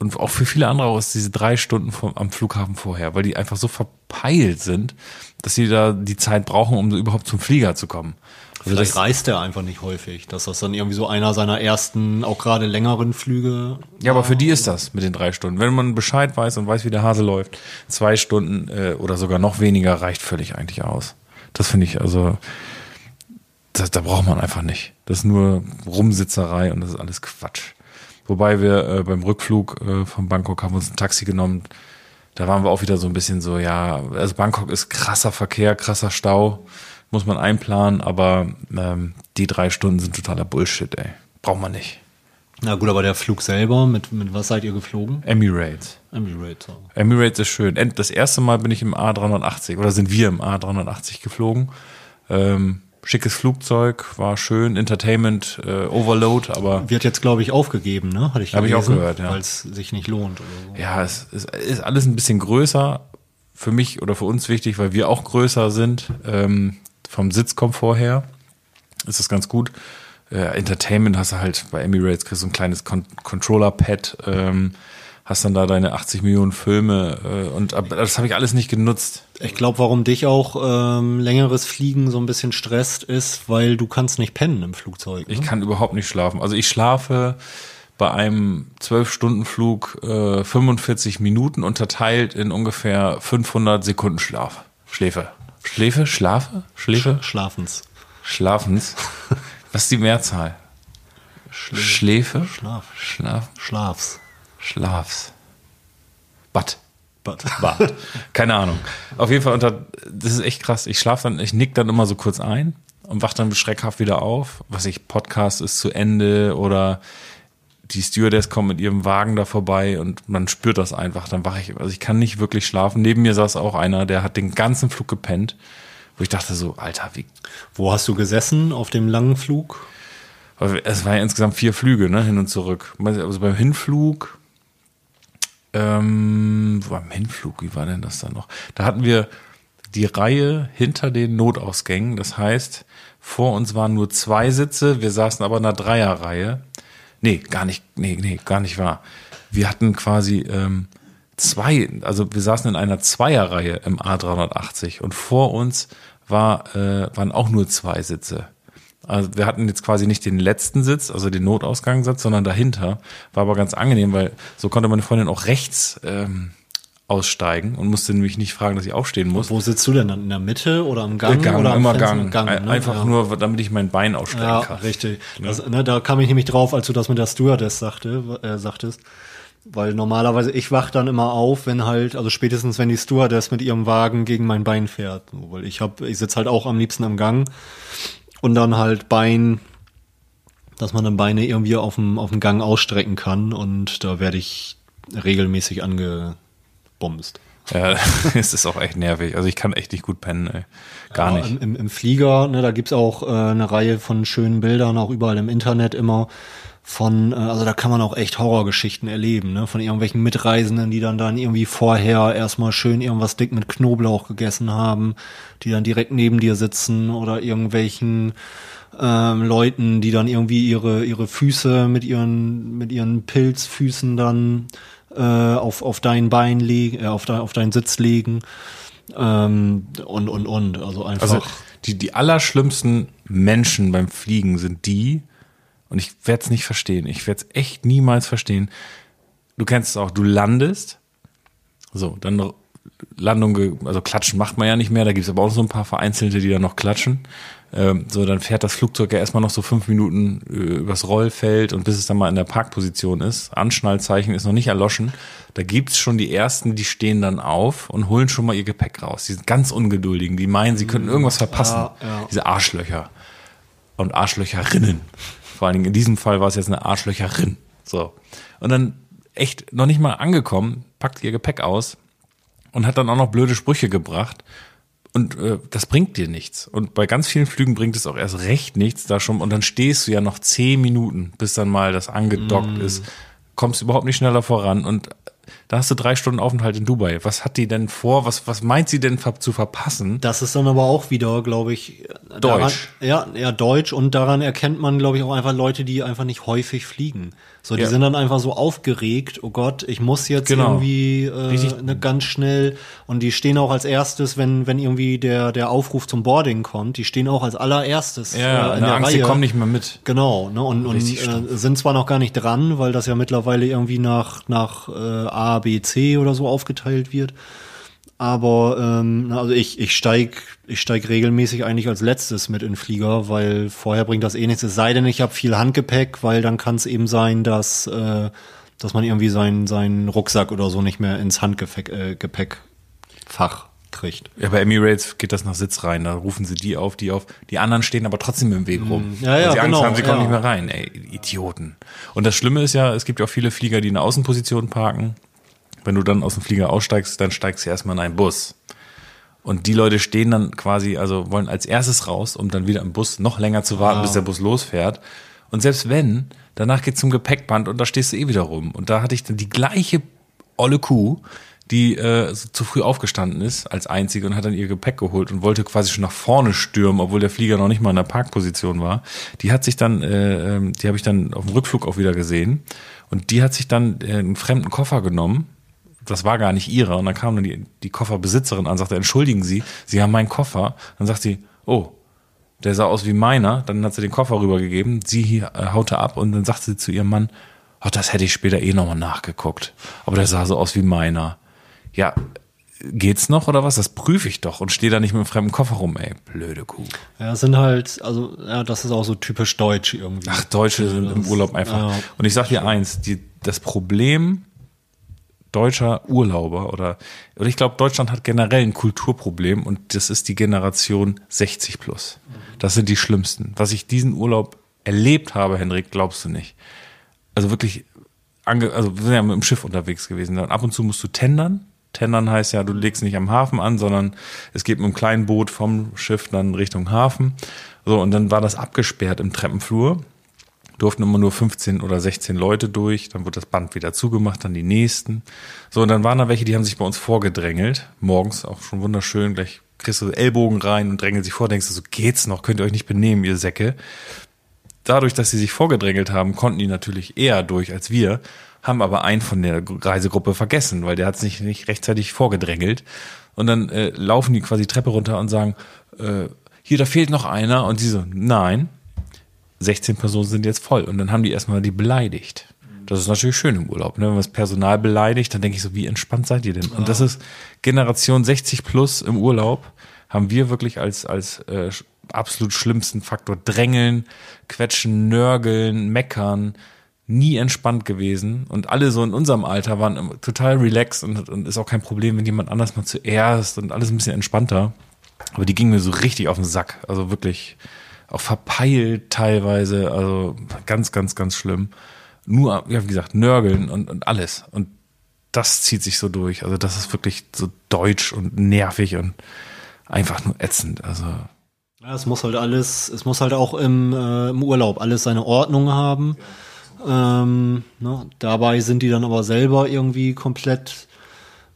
und auch für viele andere auch ist diese drei Stunden vom, am Flughafen vorher, weil die einfach so verpeilt sind, dass sie da die Zeit brauchen, um überhaupt zum Flieger zu kommen. Also Vielleicht das, reist er einfach nicht häufig, dass das dann irgendwie so einer seiner ersten, auch gerade längeren Flüge. Ja, aber für die ist das mit den drei Stunden. Wenn man Bescheid weiß und weiß, wie der Hase läuft, zwei Stunden äh, oder sogar noch weniger reicht völlig eigentlich aus. Das finde ich also, das, da braucht man einfach nicht. Das ist nur Rumsitzerei und das ist alles Quatsch. Wobei wir äh, beim Rückflug äh, von Bangkok haben uns ein Taxi genommen. Da waren wir auch wieder so ein bisschen so, ja, also Bangkok ist krasser Verkehr, krasser Stau. muss man einplanen, aber ähm, die drei Stunden sind totaler Bullshit, ey. Braucht man nicht. Na gut, aber der Flug selber, mit, mit was seid ihr geflogen? Emirates. Emirates. So. Emirates ist schön. Das erste Mal bin ich im A380 oder sind wir im A380 geflogen. Ähm, schickes Flugzeug, war schön, Entertainment, äh, Overload, aber Wird jetzt, glaube ich, aufgegeben, ne? Hatte ich Hab ich auch gelesen, gehört, ja. Weil es sich nicht lohnt oder so. ja, es ist, ist alles ein bisschen größer. Für mich oder für uns wichtig, weil wir auch größer sind. Ähm, vom Sitzkomfort her ist das ganz gut. Äh, Entertainment hast du halt bei Emirates, kriegst du ein kleines Con Controller-Pad, ähm, hast dann da deine 80 Millionen Filme äh, und aber das habe ich alles nicht genutzt. Ich glaube, warum dich auch ähm, längeres Fliegen so ein bisschen stresst, ist, weil du kannst nicht pennen im Flugzeug. Ne? Ich kann überhaupt nicht schlafen. Also ich schlafe bei einem 12-Stunden-Flug äh, 45 Minuten unterteilt in ungefähr 500 Sekunden Schlaf. Schläfe. Schläfe? Schlafe? Schläfe? Schlafens. Schlafens. Was ist die Mehrzahl? Schläfe? Schlaf. Schlaf? Schlafs. Schlafs. Bad. But. Bad. Keine Ahnung. Auf jeden Fall unter, das ist echt krass. Ich schlafe dann, ich nick dann immer so kurz ein und wach dann schreckhaft wieder auf. Was ich, Podcast ist zu Ende oder die Stewardess kommt mit ihrem Wagen da vorbei und man spürt das einfach. Dann wache ich, also ich kann nicht wirklich schlafen. Neben mir saß auch einer, der hat den ganzen Flug gepennt, wo ich dachte so, Alter, wie, Wo hast du gesessen auf dem langen Flug? es war ja insgesamt vier Flüge, ne, hin und zurück. Also beim Hinflug, ähm, beim Hinflug, wie war denn das dann noch? Da hatten wir die Reihe hinter den Notausgängen. Das heißt, vor uns waren nur zwei Sitze, wir saßen aber in einer Dreierreihe. Nee, gar nicht, nee, nee, gar nicht wahr. Wir hatten quasi ähm, zwei, also wir saßen in einer Zweierreihe im A380 und vor uns war, äh, waren auch nur zwei Sitze. Also wir hatten jetzt quasi nicht den letzten Sitz, also den Notausgangssitz, sondern dahinter. War aber ganz angenehm, weil so konnte meine Freundin auch rechts ähm, aussteigen und musste nämlich nicht fragen, dass ich aufstehen muss. Wo sitzt du denn dann? In der Mitte oder am Gang? Gang, oder immer? Gang. Gang ne? Einfach ja. nur, damit ich mein Bein ausstrecken Ja, kann. richtig. Das, ne, da kam ich nämlich drauf, als du das mit der Stewardess sagte, äh, sagtest. Weil normalerweise, ich wach dann immer auf, wenn halt, also spätestens wenn die Stewardess mit ihrem Wagen gegen mein Bein fährt. Weil ich hab, ich sitz halt auch am liebsten am Gang und dann halt Bein, dass man dann Beine irgendwie auf dem, auf dem Gang ausstrecken kann und da werde ich regelmäßig angebumst. Ja, es ist auch echt nervig. Also ich kann echt nicht gut pennen, ey. Gar Ja, nicht. Im, im, Flieger, ne, da gibt's auch äh, eine Reihe von schönen Bildern, auch überall im Internet immer. Von, äh, also da kann man auch echt Horrorgeschichten erleben, ne? Von irgendwelchen Mitreisenden, die dann dann irgendwie vorher erstmal schön irgendwas dick mit Knoblauch gegessen haben, die dann direkt neben dir sitzen oder irgendwelchen ähm, Leuten, die dann irgendwie ihre ihre Füße mit ihren mit ihren Pilzfüßen dann äh, auf auf dein Bein legen, äh, auf dein auf deinen Sitz legen ähm, und und und also einfach Also die, die allerschlimmsten Menschen beim Fliegen sind die, und ich werde es nicht verstehen, ich werde es echt niemals verstehen. Du kennst es auch, du landest, so, dann Landung, also klatschen macht man ja nicht mehr, da gibt's aber auch so ein paar Vereinzelte, die da noch klatschen. Ähm, so, dann fährt das Flugzeug ja erstmal noch so fünf Minuten äh, übers Rollfeld und bis es dann mal in der Parkposition ist. Anschnallzeichen ist noch nicht erloschen. Da gibt's schon die ersten, die stehen dann auf und holen schon mal ihr Gepäck raus. Die sind ganz ungeduldigen, die meinen, sie könnten irgendwas verpassen. Ja, ja. Diese Arschlöcher. Und Arschlöcherinnen. Vor allen Dingen in diesem Fall war es jetzt eine Arschlöcherin. So. Und dann echt noch nicht mal angekommen, packt ihr Gepäck aus und hat dann auch noch blöde Sprüche gebracht. Und äh, das bringt dir nichts. Und bei ganz vielen Flügen bringt es auch erst recht nichts da schon. Und dann stehst du ja noch zehn Minuten, bis dann mal das angedockt ist. Kommst überhaupt nicht schneller voran. Und da hast du drei Stunden Aufenthalt in Dubai. Was hat die denn vor? Was, was meint sie denn zu verpassen? Das ist dann aber auch wieder, glaube ich, daran, Deutsch. ja, ja, Deutsch und daran erkennt man, glaube ich, auch einfach Leute, die einfach nicht häufig fliegen. So, die Ja. sind dann einfach so aufgeregt, oh Gott, ich muss jetzt Genau. irgendwie äh, ne, ganz schnell und die stehen auch als erstes, wenn wenn irgendwie der der Aufruf zum Boarding kommt, die stehen auch als allererstes Ja, äh, in der Angst, Reihe. die kommen nicht mehr mit. Genau, ne, und, und äh, sind zwar noch gar nicht dran, weil das ja mittlerweile irgendwie nach, nach äh, A, B, C oder so aufgeteilt wird. Aber ähm, also ich, ich steig, ich steig regelmäßig eigentlich als letztes mit in Flieger, weil vorher bringt das eh nichts. Es sei denn, ich habe viel Handgepäck, weil dann kann es eben sein, dass, äh, dass man irgendwie seinen seinen Rucksack oder so nicht mehr ins Handgepäck äh, Gepäckfach kriegt. Ja, bei Emirates geht das nach Sitz rein. Da rufen sie die auf, die auf. Die anderen stehen aber trotzdem im Weg rum. Ja, ja, Weil sie Angst genau, haben, sie kommen ja. nicht mehr rein. Ey, Idioten. Und das Schlimme ist ja, es gibt ja auch viele Flieger, die in der Außenposition parken. Wenn du dann aus dem Flieger aussteigst, dann steigst du erstmal in einen Bus. Und die Leute stehen dann quasi, also wollen als erstes raus, um dann wieder im Bus noch länger zu warten, bis der Bus losfährt. Und selbst wenn, danach geht's zum Gepäckband und da stehst du eh wieder rum. Und da hatte ich dann die gleiche olle Kuh, die äh, so zu früh aufgestanden ist als einzige und hat dann ihr Gepäck geholt und wollte quasi schon nach vorne stürmen, obwohl der Flieger noch nicht mal in der Parkposition war. Die hat sich dann, äh, ähm, die habe ich dann auf dem Rückflug auch wieder gesehen und die hat sich dann äh, einen fremden Koffer genommen. Das war gar nicht ihrer. Und dann kam dann die, die Kofferbesitzerin an, sagte, entschuldigen Sie, Sie haben meinen Koffer. Dann sagt sie, oh, der sah aus wie meiner. Dann hat sie den Koffer rübergegeben. Sie hier, äh, haute ab und dann sagte sie zu ihrem Mann, ach, das hätte ich später eh nochmal nachgeguckt. Aber der sah so aus wie meiner. Ja, geht's noch oder was? Das prüfe ich doch und stehe da nicht mit einem fremden Koffer rum, ey. Blöde Kuh. Ja, sind halt, also, ja, das ist auch so typisch deutsch irgendwie. Ach, Deutsche sind im Urlaub einfach. Ja. Und ich sag dir eins, die, das Problem deutscher Urlauber oder, oder ich glaube, Deutschland hat generell ein Kulturproblem und das ist die Generation 60 plus. Das sind die schlimmsten. Was ich diesen Urlaub erlebt habe, Henrik, glaubst du nicht. Also wirklich, also wir sind ja mit dem Schiff unterwegs gewesen. Dann ab und zu musst du tendern. Tendern heißt ja, du legst nicht am Hafen an, sondern es geht mit einem kleinen Boot vom Schiff dann Richtung Hafen. So, und dann war das abgesperrt im Treppenflur durften immer nur 15 oder 16 Leute durch, dann wird das Band wieder zugemacht, dann die nächsten. So, und dann waren da welche, die haben sich bei uns vorgedrängelt, morgens auch schon wunderschön, gleich kriegst du Ellbogen rein und drängeln sich vor, denkst du so, geht's noch, könnt ihr euch nicht benehmen, ihr Säcke. Dadurch, dass sie sich vorgedrängelt haben, konnten die natürlich eher durch als wir, haben aber einen von der Reisegruppe vergessen, weil der hat sich nicht rechtzeitig vorgedrängelt. Und dann äh, laufen die quasi Treppe runter und sagen, äh, hier, da fehlt noch einer. Und sie so, nein, 16 Personen sind jetzt voll. Und dann haben die erstmal die beleidigt. Das ist natürlich schön im Urlaub. Ne? Wenn man das Personal beleidigt, dann denke ich so, wie entspannt seid ihr denn? Und das ist Generation 60 plus im Urlaub, haben wir wirklich als, als äh, absolut schlimmsten Faktor drängeln, quetschen, nörgeln, meckern, nie entspannt gewesen. Und alle so in unserem Alter waren total relaxed und, und ist auch kein Problem, wenn jemand anders mal zuerst und alles ein bisschen entspannter. Aber die gingen mir so richtig auf den Sack. Also wirklich auch verpeilt teilweise. Also ganz, ganz, ganz schlimm. Nur, ja, wie gesagt, nörgeln und, und alles. Und das zieht sich so durch. Also das ist wirklich so deutsch und nervig und einfach nur ätzend. Also Ja, es muss halt alles, es muss halt auch im, äh, im Urlaub alles seine Ordnung haben. Ähm, ne? Dabei sind die dann aber selber irgendwie komplett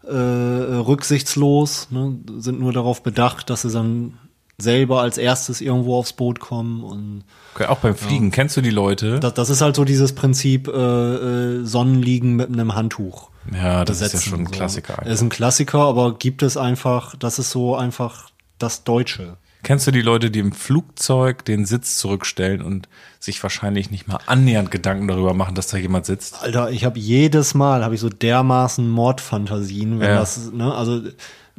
äh, rücksichtslos, ne? sind nur darauf bedacht, dass sie dann selber als erstes irgendwo aufs Boot kommen und okay, auch beim Fliegen, kennst du die Leute? das, das ist halt so dieses Prinzip äh, äh, Sonnenliegen mit einem Handtuch. ja, das ist ja schon ein so. Klassiker. Ist ein Klassiker, aber gibt es einfach, das ist so einfach das Deutsche. Kennst du die Leute, die im Flugzeug den Sitz zurückstellen und sich wahrscheinlich nicht mal annähernd Gedanken darüber machen, dass da jemand sitzt? Alter, ich habe jedes Mal habe ich so dermaßen Mordfantasien, wenn Ja. das, ne, also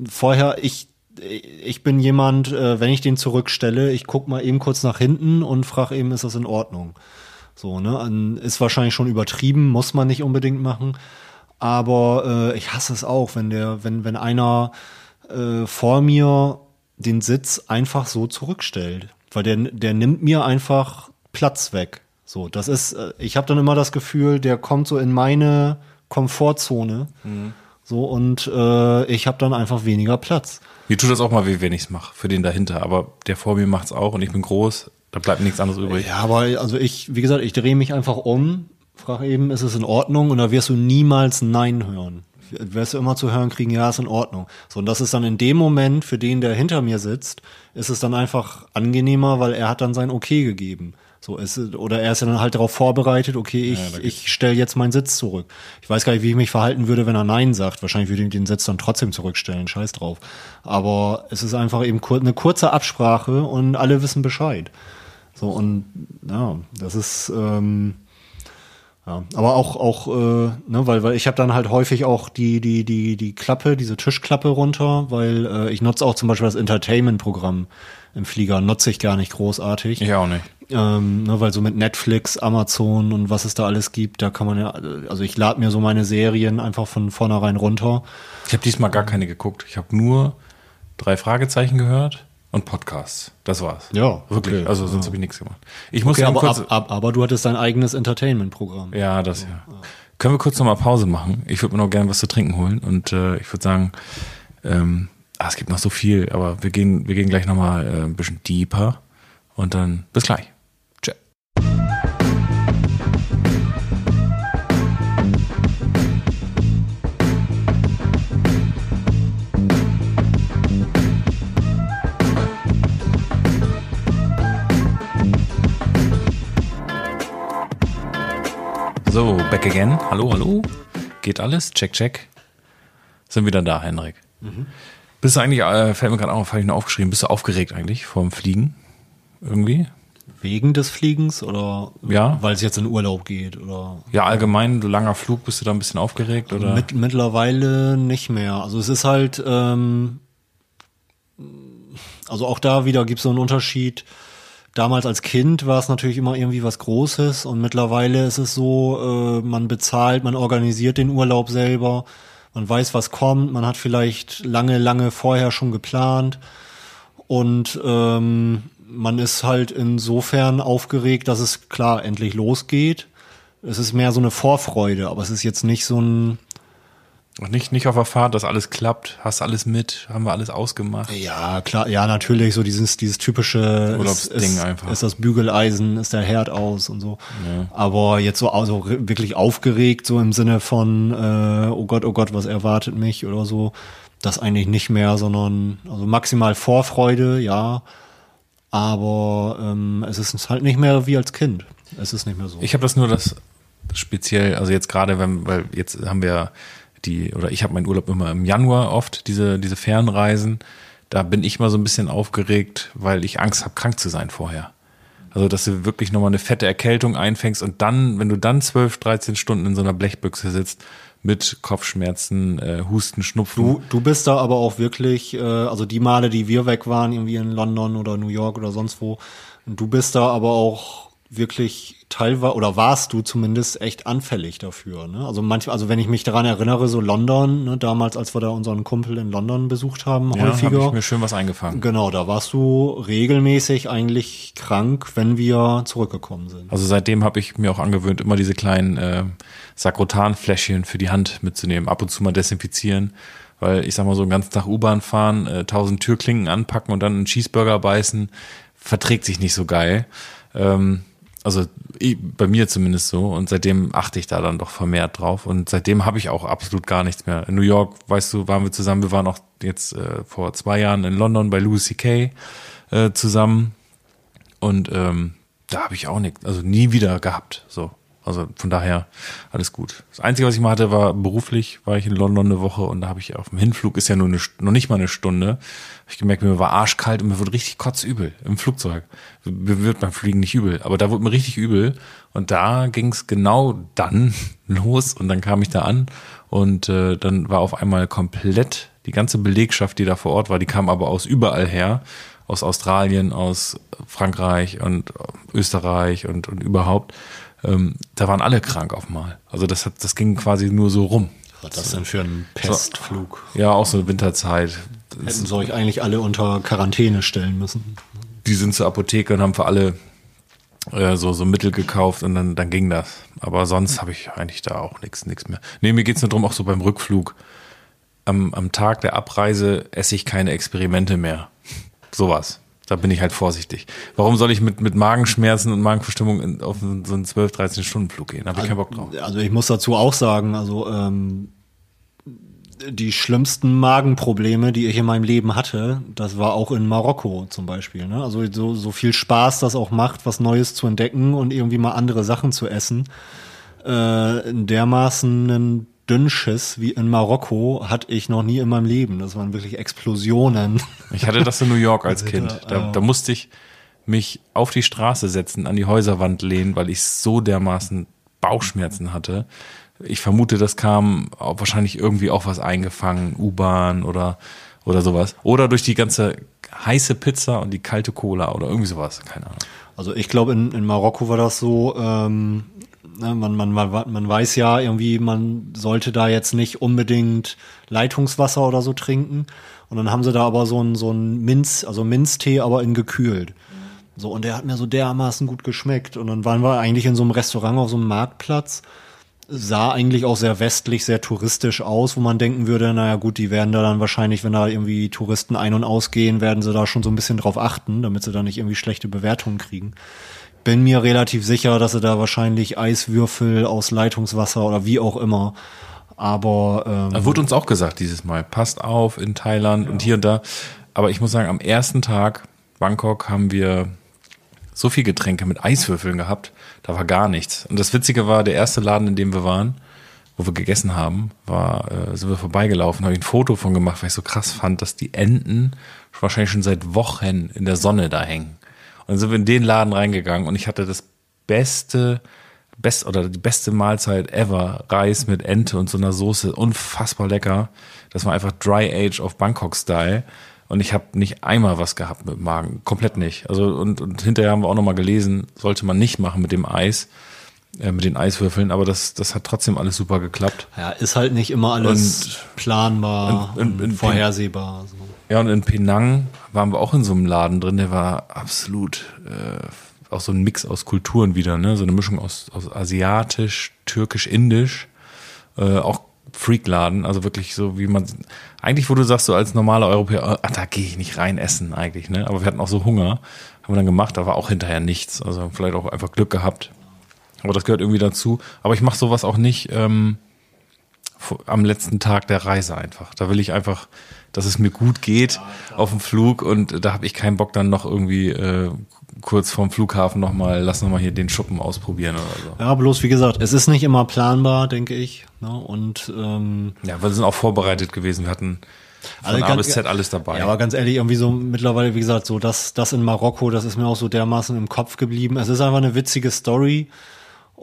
vorher ich ich bin jemand, äh, wenn ich den zurückstelle, ich guck mal eben kurz nach hinten und frage eben, ist das in Ordnung? So, ne, ist wahrscheinlich schon übertrieben, muss man nicht unbedingt machen, aber äh, ich hasse es auch, wenn der, wenn wenn einer äh, vor mir den Sitz einfach so zurückstellt, weil der der nimmt mir einfach Platz weg. So, das ist, äh, ich habe dann immer das Gefühl, der kommt so in meine Komfortzone. So und äh, ich habe dann einfach weniger Platz. Mir tut das auch mal weh, wenn ich's mache, für den dahinter. Aber der vor mir macht's auch und ich bin groß, da bleibt nichts anderes übrig. Ja, aber also ich, wie gesagt, ich drehe mich einfach um, frage eben, ist es in Ordnung? Und da wirst du niemals Nein hören. Wirst du immer zu hören kriegen, ja, ist in Ordnung. So, und das ist dann in dem Moment, für den, der hinter mir sitzt, ist es dann einfach angenehmer, weil er hat dann sein Okay gegeben. So ist oder er ist ja dann halt darauf vorbereitet, okay, ich, ich stelle jetzt meinen Sitz zurück. Ich weiß gar nicht, wie ich mich verhalten würde, wenn er Nein sagt. Wahrscheinlich würde ich den Sitz dann trotzdem zurückstellen, scheiß drauf. Aber es ist einfach eben kur eine kurze Absprache und alle wissen Bescheid. So und ja, das ist ähm, ja, aber auch auch äh, ne, weil weil ich habe dann halt häufig auch die die die die Klappe, diese Tischklappe runter, weil äh, ich nutze auch zum Beispiel das Entertainment-Programm im Flieger nutze ich gar nicht großartig. Ich auch nicht. Ähm, ne, weil so mit Netflix, Amazon und was es da alles gibt, da kann man ja, also ich lade mir so meine Serien einfach von vornherein runter. Ich habe diesmal gar keine geguckt. Ich habe nur drei Fragezeichen gehört und Podcasts. Das war's. Ja, Wirklich. okay. also sonst Ja. habe ich nichts gemacht. Ich muss Okay, aber, kurz. ab, ab, aber du hattest dein eigenes Entertainment-Programm. ja, das ja. Können wir kurz nochmal Pause machen? Ich würde mir noch gerne was zu trinken holen und äh, ich würde sagen, ähm, ah, es gibt noch so viel, aber wir gehen, wir gehen gleich nochmal äh, ein bisschen deeper und dann bis gleich. So, back again. Hallo, hallo. Geht alles? Check, check. Sind wieder da, Henrik. Bist du eigentlich, äh, fällt mir gerade auf, habe ich nur aufgeschrieben, bist du aufgeregt eigentlich vorm Fliegen? Irgendwie? Wegen des Fliegens oder Ja. weil es jetzt in Urlaub geht? Oder Ja, allgemein, du langer Flug, bist du da ein bisschen aufgeregt oder? Mit, mittlerweile nicht mehr. Also es ist halt, ähm, also auch da wieder gibt es so einen Unterschied. Damals als Kind war es natürlich immer irgendwie was Großes und mittlerweile ist es so, äh, man bezahlt, man organisiert den Urlaub selber, man weiß, was kommt, man hat vielleicht lange, lange vorher schon geplant und ähm, man ist halt insofern aufgeregt, dass es klar endlich losgeht. Es ist mehr so eine Vorfreude, aber es ist jetzt nicht so ein, Und nicht, nicht auf der Fahrt, dass alles klappt, hast alles mit, haben wir alles ausgemacht. Ja, klar, ja, natürlich, so dieses, dieses typische Urlaubsding ist, einfach. Ist das Bügeleisen, ist der Herd aus und so. Aber jetzt so also wirklich aufgeregt, so im Sinne von, äh, oh Gott, oh Gott, was erwartet mich oder so, das eigentlich nicht mehr, sondern also maximal Vorfreude, ja. Aber ähm, es ist halt nicht mehr wie als Kind. Es ist nicht mehr so. Ich habe das nur das speziell, also jetzt gerade, wenn, weil jetzt haben wir die, oder ich habe meinen Urlaub immer im Januar oft, diese, diese Fernreisen. Da bin ich mal so ein bisschen aufgeregt, weil ich Angst habe, krank zu sein vorher. Also, dass du wirklich nochmal eine fette Erkältung einfängst und dann, wenn du dann 12, 13 Stunden in so einer Blechbüchse sitzt, mit Kopfschmerzen, äh, Husten, Schnupfen. Du, du bist da aber auch wirklich, äh, also die Male, die wir weg waren, irgendwie in London oder New York oder sonst wo, du bist da aber auch wirklich teilweise, oder warst du zumindest echt anfällig dafür. Ne? Also manchmal, also wenn ich mich daran erinnere, so London, ne, damals, als wir da unseren Kumpel in London besucht haben, ja, habe häufiger. ich mir schön was eingefangen. Genau, da warst du regelmäßig eigentlich krank, wenn wir zurückgekommen sind. Also seitdem habe ich mir auch angewöhnt, immer diese kleinen äh, Sakrotanfläschchen für die Hand mitzunehmen, ab und zu mal desinfizieren, weil ich sag mal so einen ganzen Tag U-Bahn fahren, äh, tausend Türklingen anpacken und dann einen Cheeseburger beißen, verträgt sich nicht so geil. Ähm, also bei mir zumindest so und seitdem achte ich da dann doch vermehrt drauf und seitdem habe ich auch absolut gar nichts mehr. In New York, weißt du, waren wir zusammen, wir waren auch jetzt äh, vor zwei Jahren in London bei Louis C.K. Äh, zusammen und ähm, da habe ich auch nichts, also nie wieder gehabt. So. Also von daher alles gut. Das Einzige, was ich mal hatte, war beruflich, war ich in London eine Woche und da habe ich auf dem Hinflug, ist ja nur eine, noch nicht mal eine Stunde, hab ich gemerkt, mir war arschkalt und mir wurde richtig kotzübel im Flugzeug. Mir wird beim Fliegen nicht übel, aber da wurde mir richtig übel und da ging es genau dann los und dann kam ich da an und äh, dann war auf einmal komplett die ganze Belegschaft, die da vor Ort war, die kam aber aus überall her, aus Australien, aus Frankreich und Österreich und, und überhaupt. Ähm, da waren alle krank auf mal. Also das hat, das ging quasi nur so rum. Was ist das denn für ein Pestflug? Ja, auch so Winterzeit. Hätten sie euch eigentlich alle unter Quarantäne stellen müssen. Die sind zur Apotheke und haben für alle äh, so, so Mittel gekauft und dann, dann ging das. Aber sonst habe ich eigentlich da auch nichts nichts mehr. Nee, mir geht's nur drum, auch so beim Rückflug. Am, am Tag der Abreise esse ich keine Experimente mehr. Sowas. Da bin ich halt vorsichtig. Warum soll ich mit, mit Magenschmerzen und Magenverstimmung in, auf so einen 12, 13 Stunden Flug gehen? Da habe ich keinen Bock drauf. Also ich muss dazu auch sagen, also ähm, die schlimmsten Magenprobleme, die ich in meinem Leben hatte, das war auch in Marokko zum Beispiel. Ne? Also so, so viel Spaß das auch macht, was Neues zu entdecken und irgendwie mal andere Sachen zu essen. Äh, in dermaßen einen Dünnschiss wie in Marokko hatte ich noch nie in meinem Leben. Das waren wirklich Explosionen. Ich hatte das in New York als Also Kind. da, Da, musste ich mich auf die Straße setzen, an die Häuserwand lehnen, weil ich so dermaßen Bauchschmerzen hatte. Ich vermute, das kam wahrscheinlich irgendwie auch was eingefangen, U-Bahn oder, oder sowas. Oder durch die ganze heiße Pizza und die kalte Cola oder irgendwie sowas. Keine Ahnung. Also ich glaube, in, in Marokko war das so, ähm, Ne, man, man, man, man weiß ja irgendwie, man sollte da jetzt nicht unbedingt Leitungswasser oder so trinken. Und dann haben sie da aber so ein, so Minz, also Minztee, aber in gekühlt. So, und der hat mir so dermaßen gut geschmeckt. Und dann waren wir eigentlich in so einem Restaurant auf so einem Marktplatz. Sah eigentlich auch sehr westlich, sehr touristisch aus, wo man denken würde, naja gut, die werden da dann wahrscheinlich, wenn da irgendwie Touristen ein- und ausgehen, werden sie da schon so ein bisschen drauf achten, damit sie da nicht irgendwie schlechte Bewertungen kriegen. Bin mir relativ sicher, dass sie da wahrscheinlich Eiswürfel aus Leitungswasser oder wie auch immer aber ähm, wurde uns auch gesagt dieses Mal, passt auf in Thailand und hier und da. Aber ich muss sagen, am ersten Tag Bangkok haben wir so viel Getränke mit Eiswürfeln gehabt, da war gar nichts. Und das Witzige war, der erste Laden, in dem wir waren, wo wir gegessen haben, war, äh, sind wir vorbeigelaufen, habe ich ein Foto von gemacht, weil ich so krass fand, dass die Enten wahrscheinlich schon seit Wochen in der Sonne da hängen. Und dann sind wir in den Laden reingegangen und ich hatte das beste, best oder die beste Mahlzeit ever, Reis mit Ente und so einer Soße, unfassbar lecker. Das war einfach Dry Age of Bangkok Style. Und ich habe nicht einmal was gehabt mit dem Magen, komplett nicht. Also und, und hinterher haben wir auch noch mal gelesen, sollte man nicht machen mit dem Eis, äh, mit den Eiswürfeln. Aber das, das hat trotzdem alles super geklappt. ja, ist halt nicht immer alles planbar und- und- und, und- vorhersehbar. So. Ja, und in Penang waren wir auch in so einem Laden drin, der war absolut äh, auch so ein Mix aus Kulturen wieder, ne? So eine Mischung aus, aus asiatisch, türkisch, indisch, äh, auch Freakladen, also wirklich so wie man eigentlich, wo du sagst, so als normaler Europäer, ah, da gehe ich nicht rein essen eigentlich, ne? Aber wir hatten auch so Hunger, haben wir dann gemacht, da war auch hinterher nichts, also vielleicht auch einfach Glück gehabt. Aber das gehört irgendwie dazu. Aber ich mache sowas auch nicht ähm, am letzten Tag der Reise einfach. Da will ich einfach, dass es mir gut geht auf dem Flug und da habe ich keinen Bock dann noch irgendwie äh, kurz vorm Flughafen nochmal, lass noch mal hier den Schuppen ausprobieren oder so. Ja, bloß wie gesagt, es ist nicht immer planbar, denke ich. Ne? Und ähm, Ja, wir sind auch vorbereitet gewesen. Wir hatten von Also A bis Z alles dabei. Ja, aber ganz ehrlich, irgendwie so mittlerweile, wie gesagt, so das, das in Marokko, das ist mir auch so dermaßen im Kopf geblieben. Es ist einfach eine witzige Story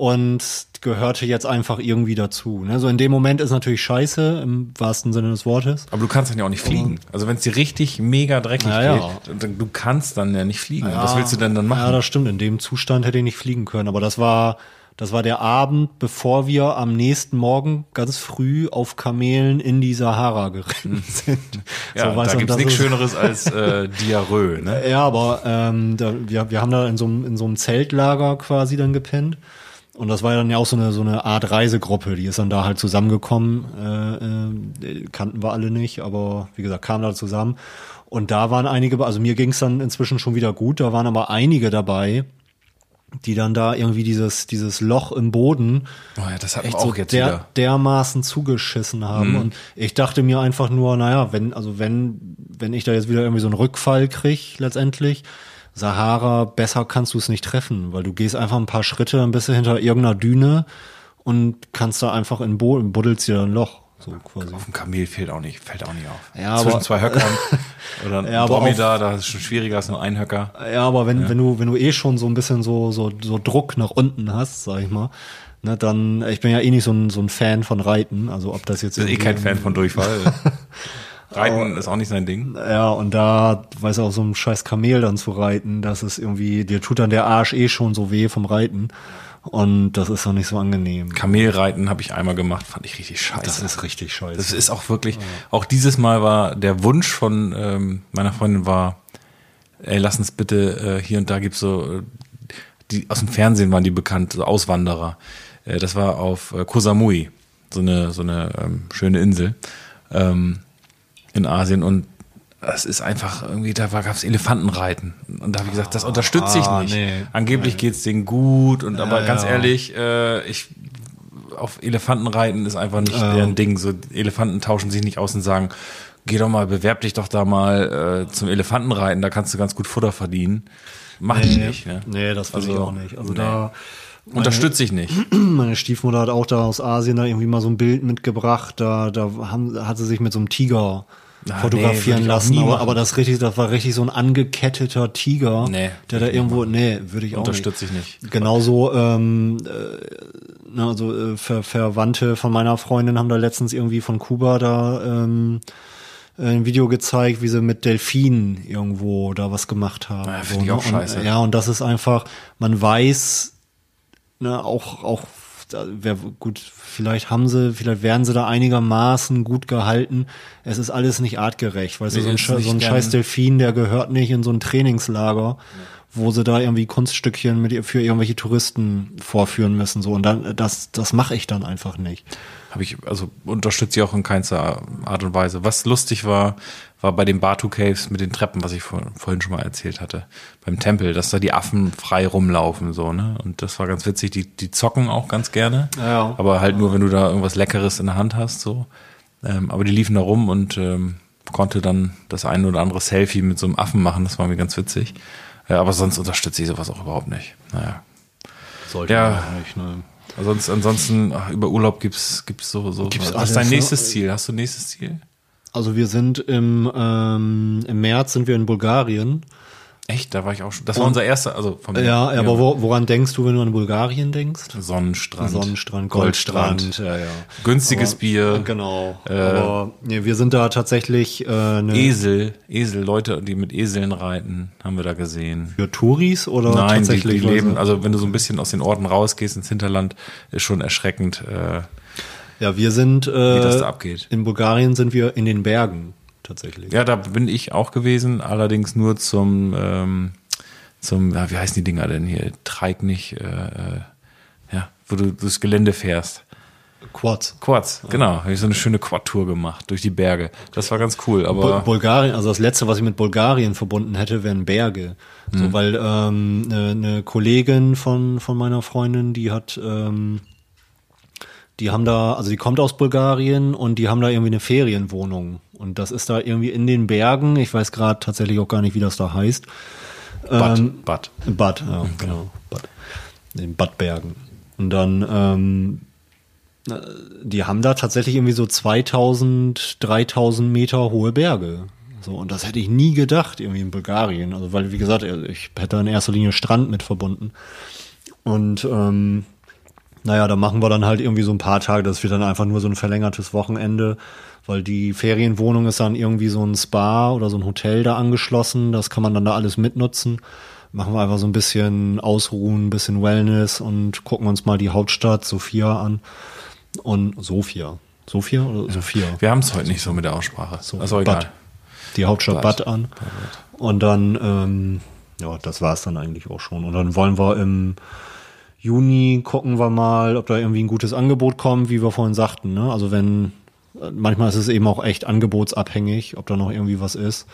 und gehörte jetzt einfach irgendwie dazu. Ne? So in dem Moment ist natürlich scheiße, im wahrsten Sinne des Wortes. aber du kannst dann ja auch nicht fliegen. Also wenn es dir richtig mega dreckig Ja, ja. geht, dann, du kannst dann ja nicht fliegen. Was willst du denn dann Ja, machen? das stimmt. In dem Zustand hätte ich nicht fliegen können. Aber das war, das war der Abend, bevor wir am nächsten Morgen ganz früh auf Kamelen in die Sahara geritten sind. Hm. ja, weißt da gibt's nichts Schöneres als äh, Diarrhoe, ne? Ja, aber ähm, da, wir, wir haben da in so, einem, in so einem Zeltlager quasi dann gepennt. Und das war dann ja auch so eine, so eine Art Reisegruppe, die ist dann da halt zusammengekommen. Äh, äh, kannten wir alle nicht, aber wie gesagt, kamen da zusammen. Und da waren einige, also mir ging es dann inzwischen schon wieder gut, da waren aber einige dabei, die dann da irgendwie dieses, dieses Loch im Boden Oh ja, das hatten echt auch so jetzt der, wieder. Mhm. dermaßen zugeschissen haben. Und ich dachte mir einfach nur, naja, wenn, also wenn, wenn ich da jetzt wieder irgendwie so einen Rückfall krieg, letztendlich, Sahara, besser kannst du es nicht treffen, weil du gehst einfach ein paar Schritte, bist du hinter irgendeiner Düne und kannst da einfach in den Boden, buddelst dir ein Loch. So quasi. Auf dem Kamel fällt auch nicht, fällt auch nicht auf. Ja, Zwischen aber- zwei Höckern oder ein Ja, aber Dromedar, da ist es schon schwieriger als nur ein Höcker. Ja, aber wenn, wenn du, wenn du eh schon so ein bisschen so, so, so Druck nach unten hast, sag ich mal, ne, dann, ich bin ja eh nicht so ein, so ein Fan von Reiten, also ob das jetzt Ich bin eh kein Fan von Durchfall. Reiten ist auch nicht sein Ding. Ja, und da, weiß auch so ein scheiß Kamel dann zu reiten, das ist irgendwie, dir tut dann der Arsch eh schon so weh vom Reiten. Und das ist doch nicht so angenehm. Kamelreiten habe ich einmal gemacht, fand ich richtig scheiße. Das ist richtig scheiße. Das ist auch wirklich, auch dieses Mal war der Wunsch von ähm, meiner Freundin war, ey, lass uns bitte, äh, hier und da gibt's so, äh, die aus dem Fernsehen waren die bekannt, so Auswanderer. Äh, das war auf äh, Koh Samui, so eine, so eine ähm, schöne Insel ähm, in Asien und es ist einfach irgendwie, da gab es Elefantenreiten. Und da habe ich gesagt, das unterstütze ich Ah, nicht. nee. Angeblich geht's denen gut und aber ganz ja. ehrlich, äh, ich auf Elefanten reiten ist einfach nicht deren Ding. So Elefanten tauschen sich nicht aus und sagen, geh doch mal, bewerb dich doch da mal äh, zum Elefantenreiten, da kannst du ganz gut Futter verdienen. Machen die nicht. Ne? Nee, das ich Also, auch nicht. Also nee. da, Unterstütze ich nicht. meine Stiefmutter hat auch da aus Asien da irgendwie mal so ein Bild mitgebracht, da, da haben, hat sie sich mit so einem Tiger Ah, nee, fotografieren auch lassen, aber, aber das richtig, das war richtig so ein angeketteter Tiger, Nee, der da irgendwo, nee, würde ich auch Unterstütze ich nicht. nicht. Genauso, ähm, äh, na, also äh, Ver Verwandte von meiner Freundin haben da letztens irgendwie von Kuba da ähm, ein Video gezeigt, wie sie mit Delfinen irgendwo da was gemacht haben. Ja, finde ich auch ne? scheiße. Und, ja, und das ist einfach, man weiß, ne, auch, auch da wär, gut, vielleicht haben sie, vielleicht werden sie da einigermaßen gut gehalten. Es ist alles nicht artgerecht, Nee, du, so ein, so ein scheiß Delfin, der gehört nicht in so ein Trainingslager, wo sie da irgendwie Kunststückchen mit, für irgendwelche Touristen vorführen müssen, so. Und dann, das, das mache ich dann einfach nicht. Habe ich, also unterstütze ich auch in keinster Art und Weise. Was lustig war, war bei den Batu Caves mit den Treppen, was ich vor, vorhin schon mal erzählt hatte. Beim Tempel, dass da die Affen frei rumlaufen, so, ne? Und das war ganz witzig. Die, die zocken auch ganz gerne. Ja. Aber halt nur, wenn du da irgendwas Leckeres in der Hand hast, so. Ähm, aber die liefen da rum und ähm, konnte dann das ein oder andere Selfie mit so einem Affen machen. Das war mir ganz witzig. Ja, aber sonst unterstütze ich sowas auch überhaupt nicht. Naja. Sollte Ja. nicht, ne? Ansonsten, ansonsten ach, über Urlaub gibt's gibt's so so. Gibt's was ist dein ne? nächstes Ziel? Hast du ein nächstes Ziel? Also wir sind im, ähm, im März sind wir in Bulgarien. Echt? Da war ich auch schon. Das war unser erster, also vom Ja, aber wo, woran denkst du, wenn du an Bulgarien denkst? Sonnenstrand, Sonnenstrand, Goldstrand, Goldstrand, ja, ja. günstiges Bier, Genau. aber nee, wir sind da tatsächlich äh, eine Esel, Esel, Leute, die mit Eseln reiten, haben wir da gesehen. für Touris oder Nein, die, tatsächlich die leben, Leute? also wenn du so ein bisschen aus den Orten rausgehst ins Hinterland, ist schon erschreckend, äh, Ja, wir sind äh, wie das da abgeht. in Bulgarien sind wir in den Bergen tatsächlich. Ja, da bin ich auch gewesen, allerdings nur zum, ähm, zum, ja, wie heißen die Dinger denn hier? Treik nicht, äh, äh, ja, wo du durchs Gelände fährst. Quads. Quads, genau. Habe ich so eine schöne Quad-Tour gemacht durch die Berge. Das war ganz cool, Bul aber Bulgarien, also das letzte, was ich mit Bulgarien verbunden hätte, wären Berge. Mhm. So, weil ähm, eine, eine Kollegin von von meiner Freundin, die hat ähm, die haben da, also die kommt aus Bulgarien und die haben da irgendwie eine Ferienwohnung. Und das ist da irgendwie in den Bergen. Ich weiß gerade tatsächlich auch gar nicht, wie das da heißt. Bad, Ähm, Bad. Bad, ja, genau. Bad. In Badbergen. Und dann, ähm, äh, die haben da tatsächlich irgendwie so 2000, 3000 Meter hohe Berge. So, und das hätte ich nie gedacht, irgendwie in Bulgarien. Also, weil, wie gesagt, ich hätte in erster Linie Strand mit verbunden. Und, ähm, naja, da machen wir dann halt irgendwie so ein paar Tage, das wird dann einfach nur so ein verlängertes Wochenende, weil die Ferienwohnung ist dann irgendwie so ein Spa oder so ein Hotel da angeschlossen, das kann man dann da alles mitnutzen. Machen wir einfach so ein bisschen Ausruhen, ein bisschen Wellness und gucken uns mal die Hauptstadt Sofia an. Und Sofia. Sofia oder Sofia? Wir haben es heute nicht so mit der Aussprache. So, auch egal. Bad. Die Hauptstadt Bad. Bad, an. Und dann, ähm, ja, das war es dann eigentlich auch schon. Und dann wollen wir im Juni gucken wir mal, ob da irgendwie ein gutes Angebot kommt, wie wir vorhin sagten. Ne? Also wenn, manchmal ist es eben auch echt angebotsabhängig, ob da noch irgendwie was ist.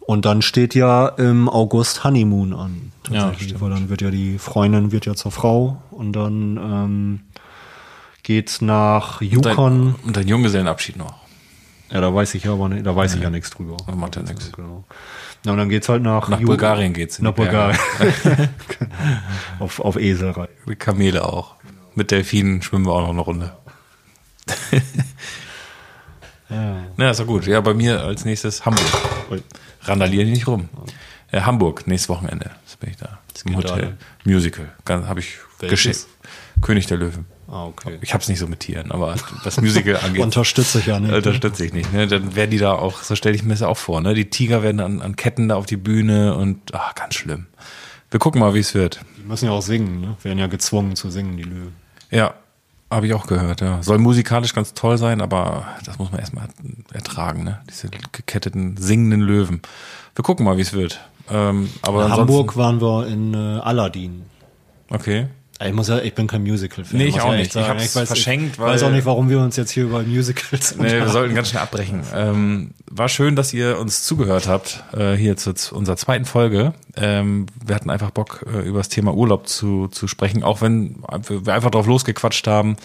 Und dann steht ja im August Honeymoon an. Ja, Tatsächlich, stimmt. weil dann wird ja die Freundin wird ja zur Frau und dann ähm, geht's nach Yukon. und dein Junggesellenabschied noch. Ja, da weiß ich ja aber nicht, da weiß ich ja nichts drüber. Das macht ja nichts. Genau. Ja, und dann geht's halt nach, Nach Ju- Bulgarien geht's Nach. Bulgarien. genau. auf, auf Eselrei. Die Kamele auch. Mit Delfinen schwimmen wir auch noch eine Runde. Ja. Na, ist doch gut. Ja, bei mir als nächstes Hamburg. Ui. Randalier nicht rum. Äh, Hamburg, nächstes Wochenende. Das bin ich da. Im Hotel. denn? Musical. Habe ich geschickt. König der Löwen. Ah, okay. Ich hab's nicht so mit Tieren, aber was Musical angeht, Unterstütze ich ja nicht. unterstütze ich nicht. Ne? Dann werden die da auch, so stelle ich mir das auch vor, ne? Die Tiger werden an, an Ketten da auf die Bühne und ach, ganz schlimm. Wir gucken mal, wie es wird. Die müssen ja auch singen, ne? Werden ja gezwungen zu singen, die Löwen. Ja, habe ich auch gehört, ja. Soll musikalisch ganz toll sein, aber das muss man erstmal ertragen, ne? Diese geketteten, singenden Löwen. Wir gucken mal, wie es wird. Ähm, aber In Hamburg waren wir in äh, Aladdin. Okay. Ich muss ja, ich bin kein Musical-Fan. Nee, ich auch nicht. sagen. Ich hab's weiß, verschenkt, ich weiß weil- auch nicht, warum wir uns jetzt hier über Musicals Nee, wir sollten ganz schnell abbrechen. Ähm, war schön, dass ihr uns zugehört habt, äh, hier zu zu unserer zweiten Folge. Ähm, wir hatten einfach Bock, äh, über das Thema Urlaub zu, zu sprechen, auch wenn wir einfach drauf losgequatscht haben.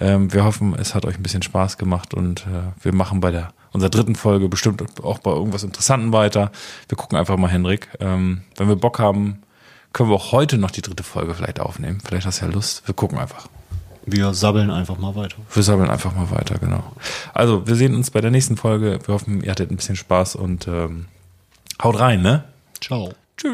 Ähm, wir hoffen, es hat euch ein bisschen Spaß gemacht und äh, wir machen bei der unserer dritten Folge bestimmt auch bei irgendwas Interessanten weiter. Wir gucken einfach mal, Henrik. Ähm, wenn wir Bock haben, können wir auch heute noch die dritte Folge vielleicht aufnehmen. Vielleicht hast du ja Lust. Wir gucken einfach. Wir sabbeln einfach mal weiter. Wir sammeln einfach mal weiter, genau. Also, wir sehen uns bei der nächsten Folge. Wir hoffen, ihr hattet ein bisschen Spaß und ähm, haut rein, ne? Ciao. Tschüss.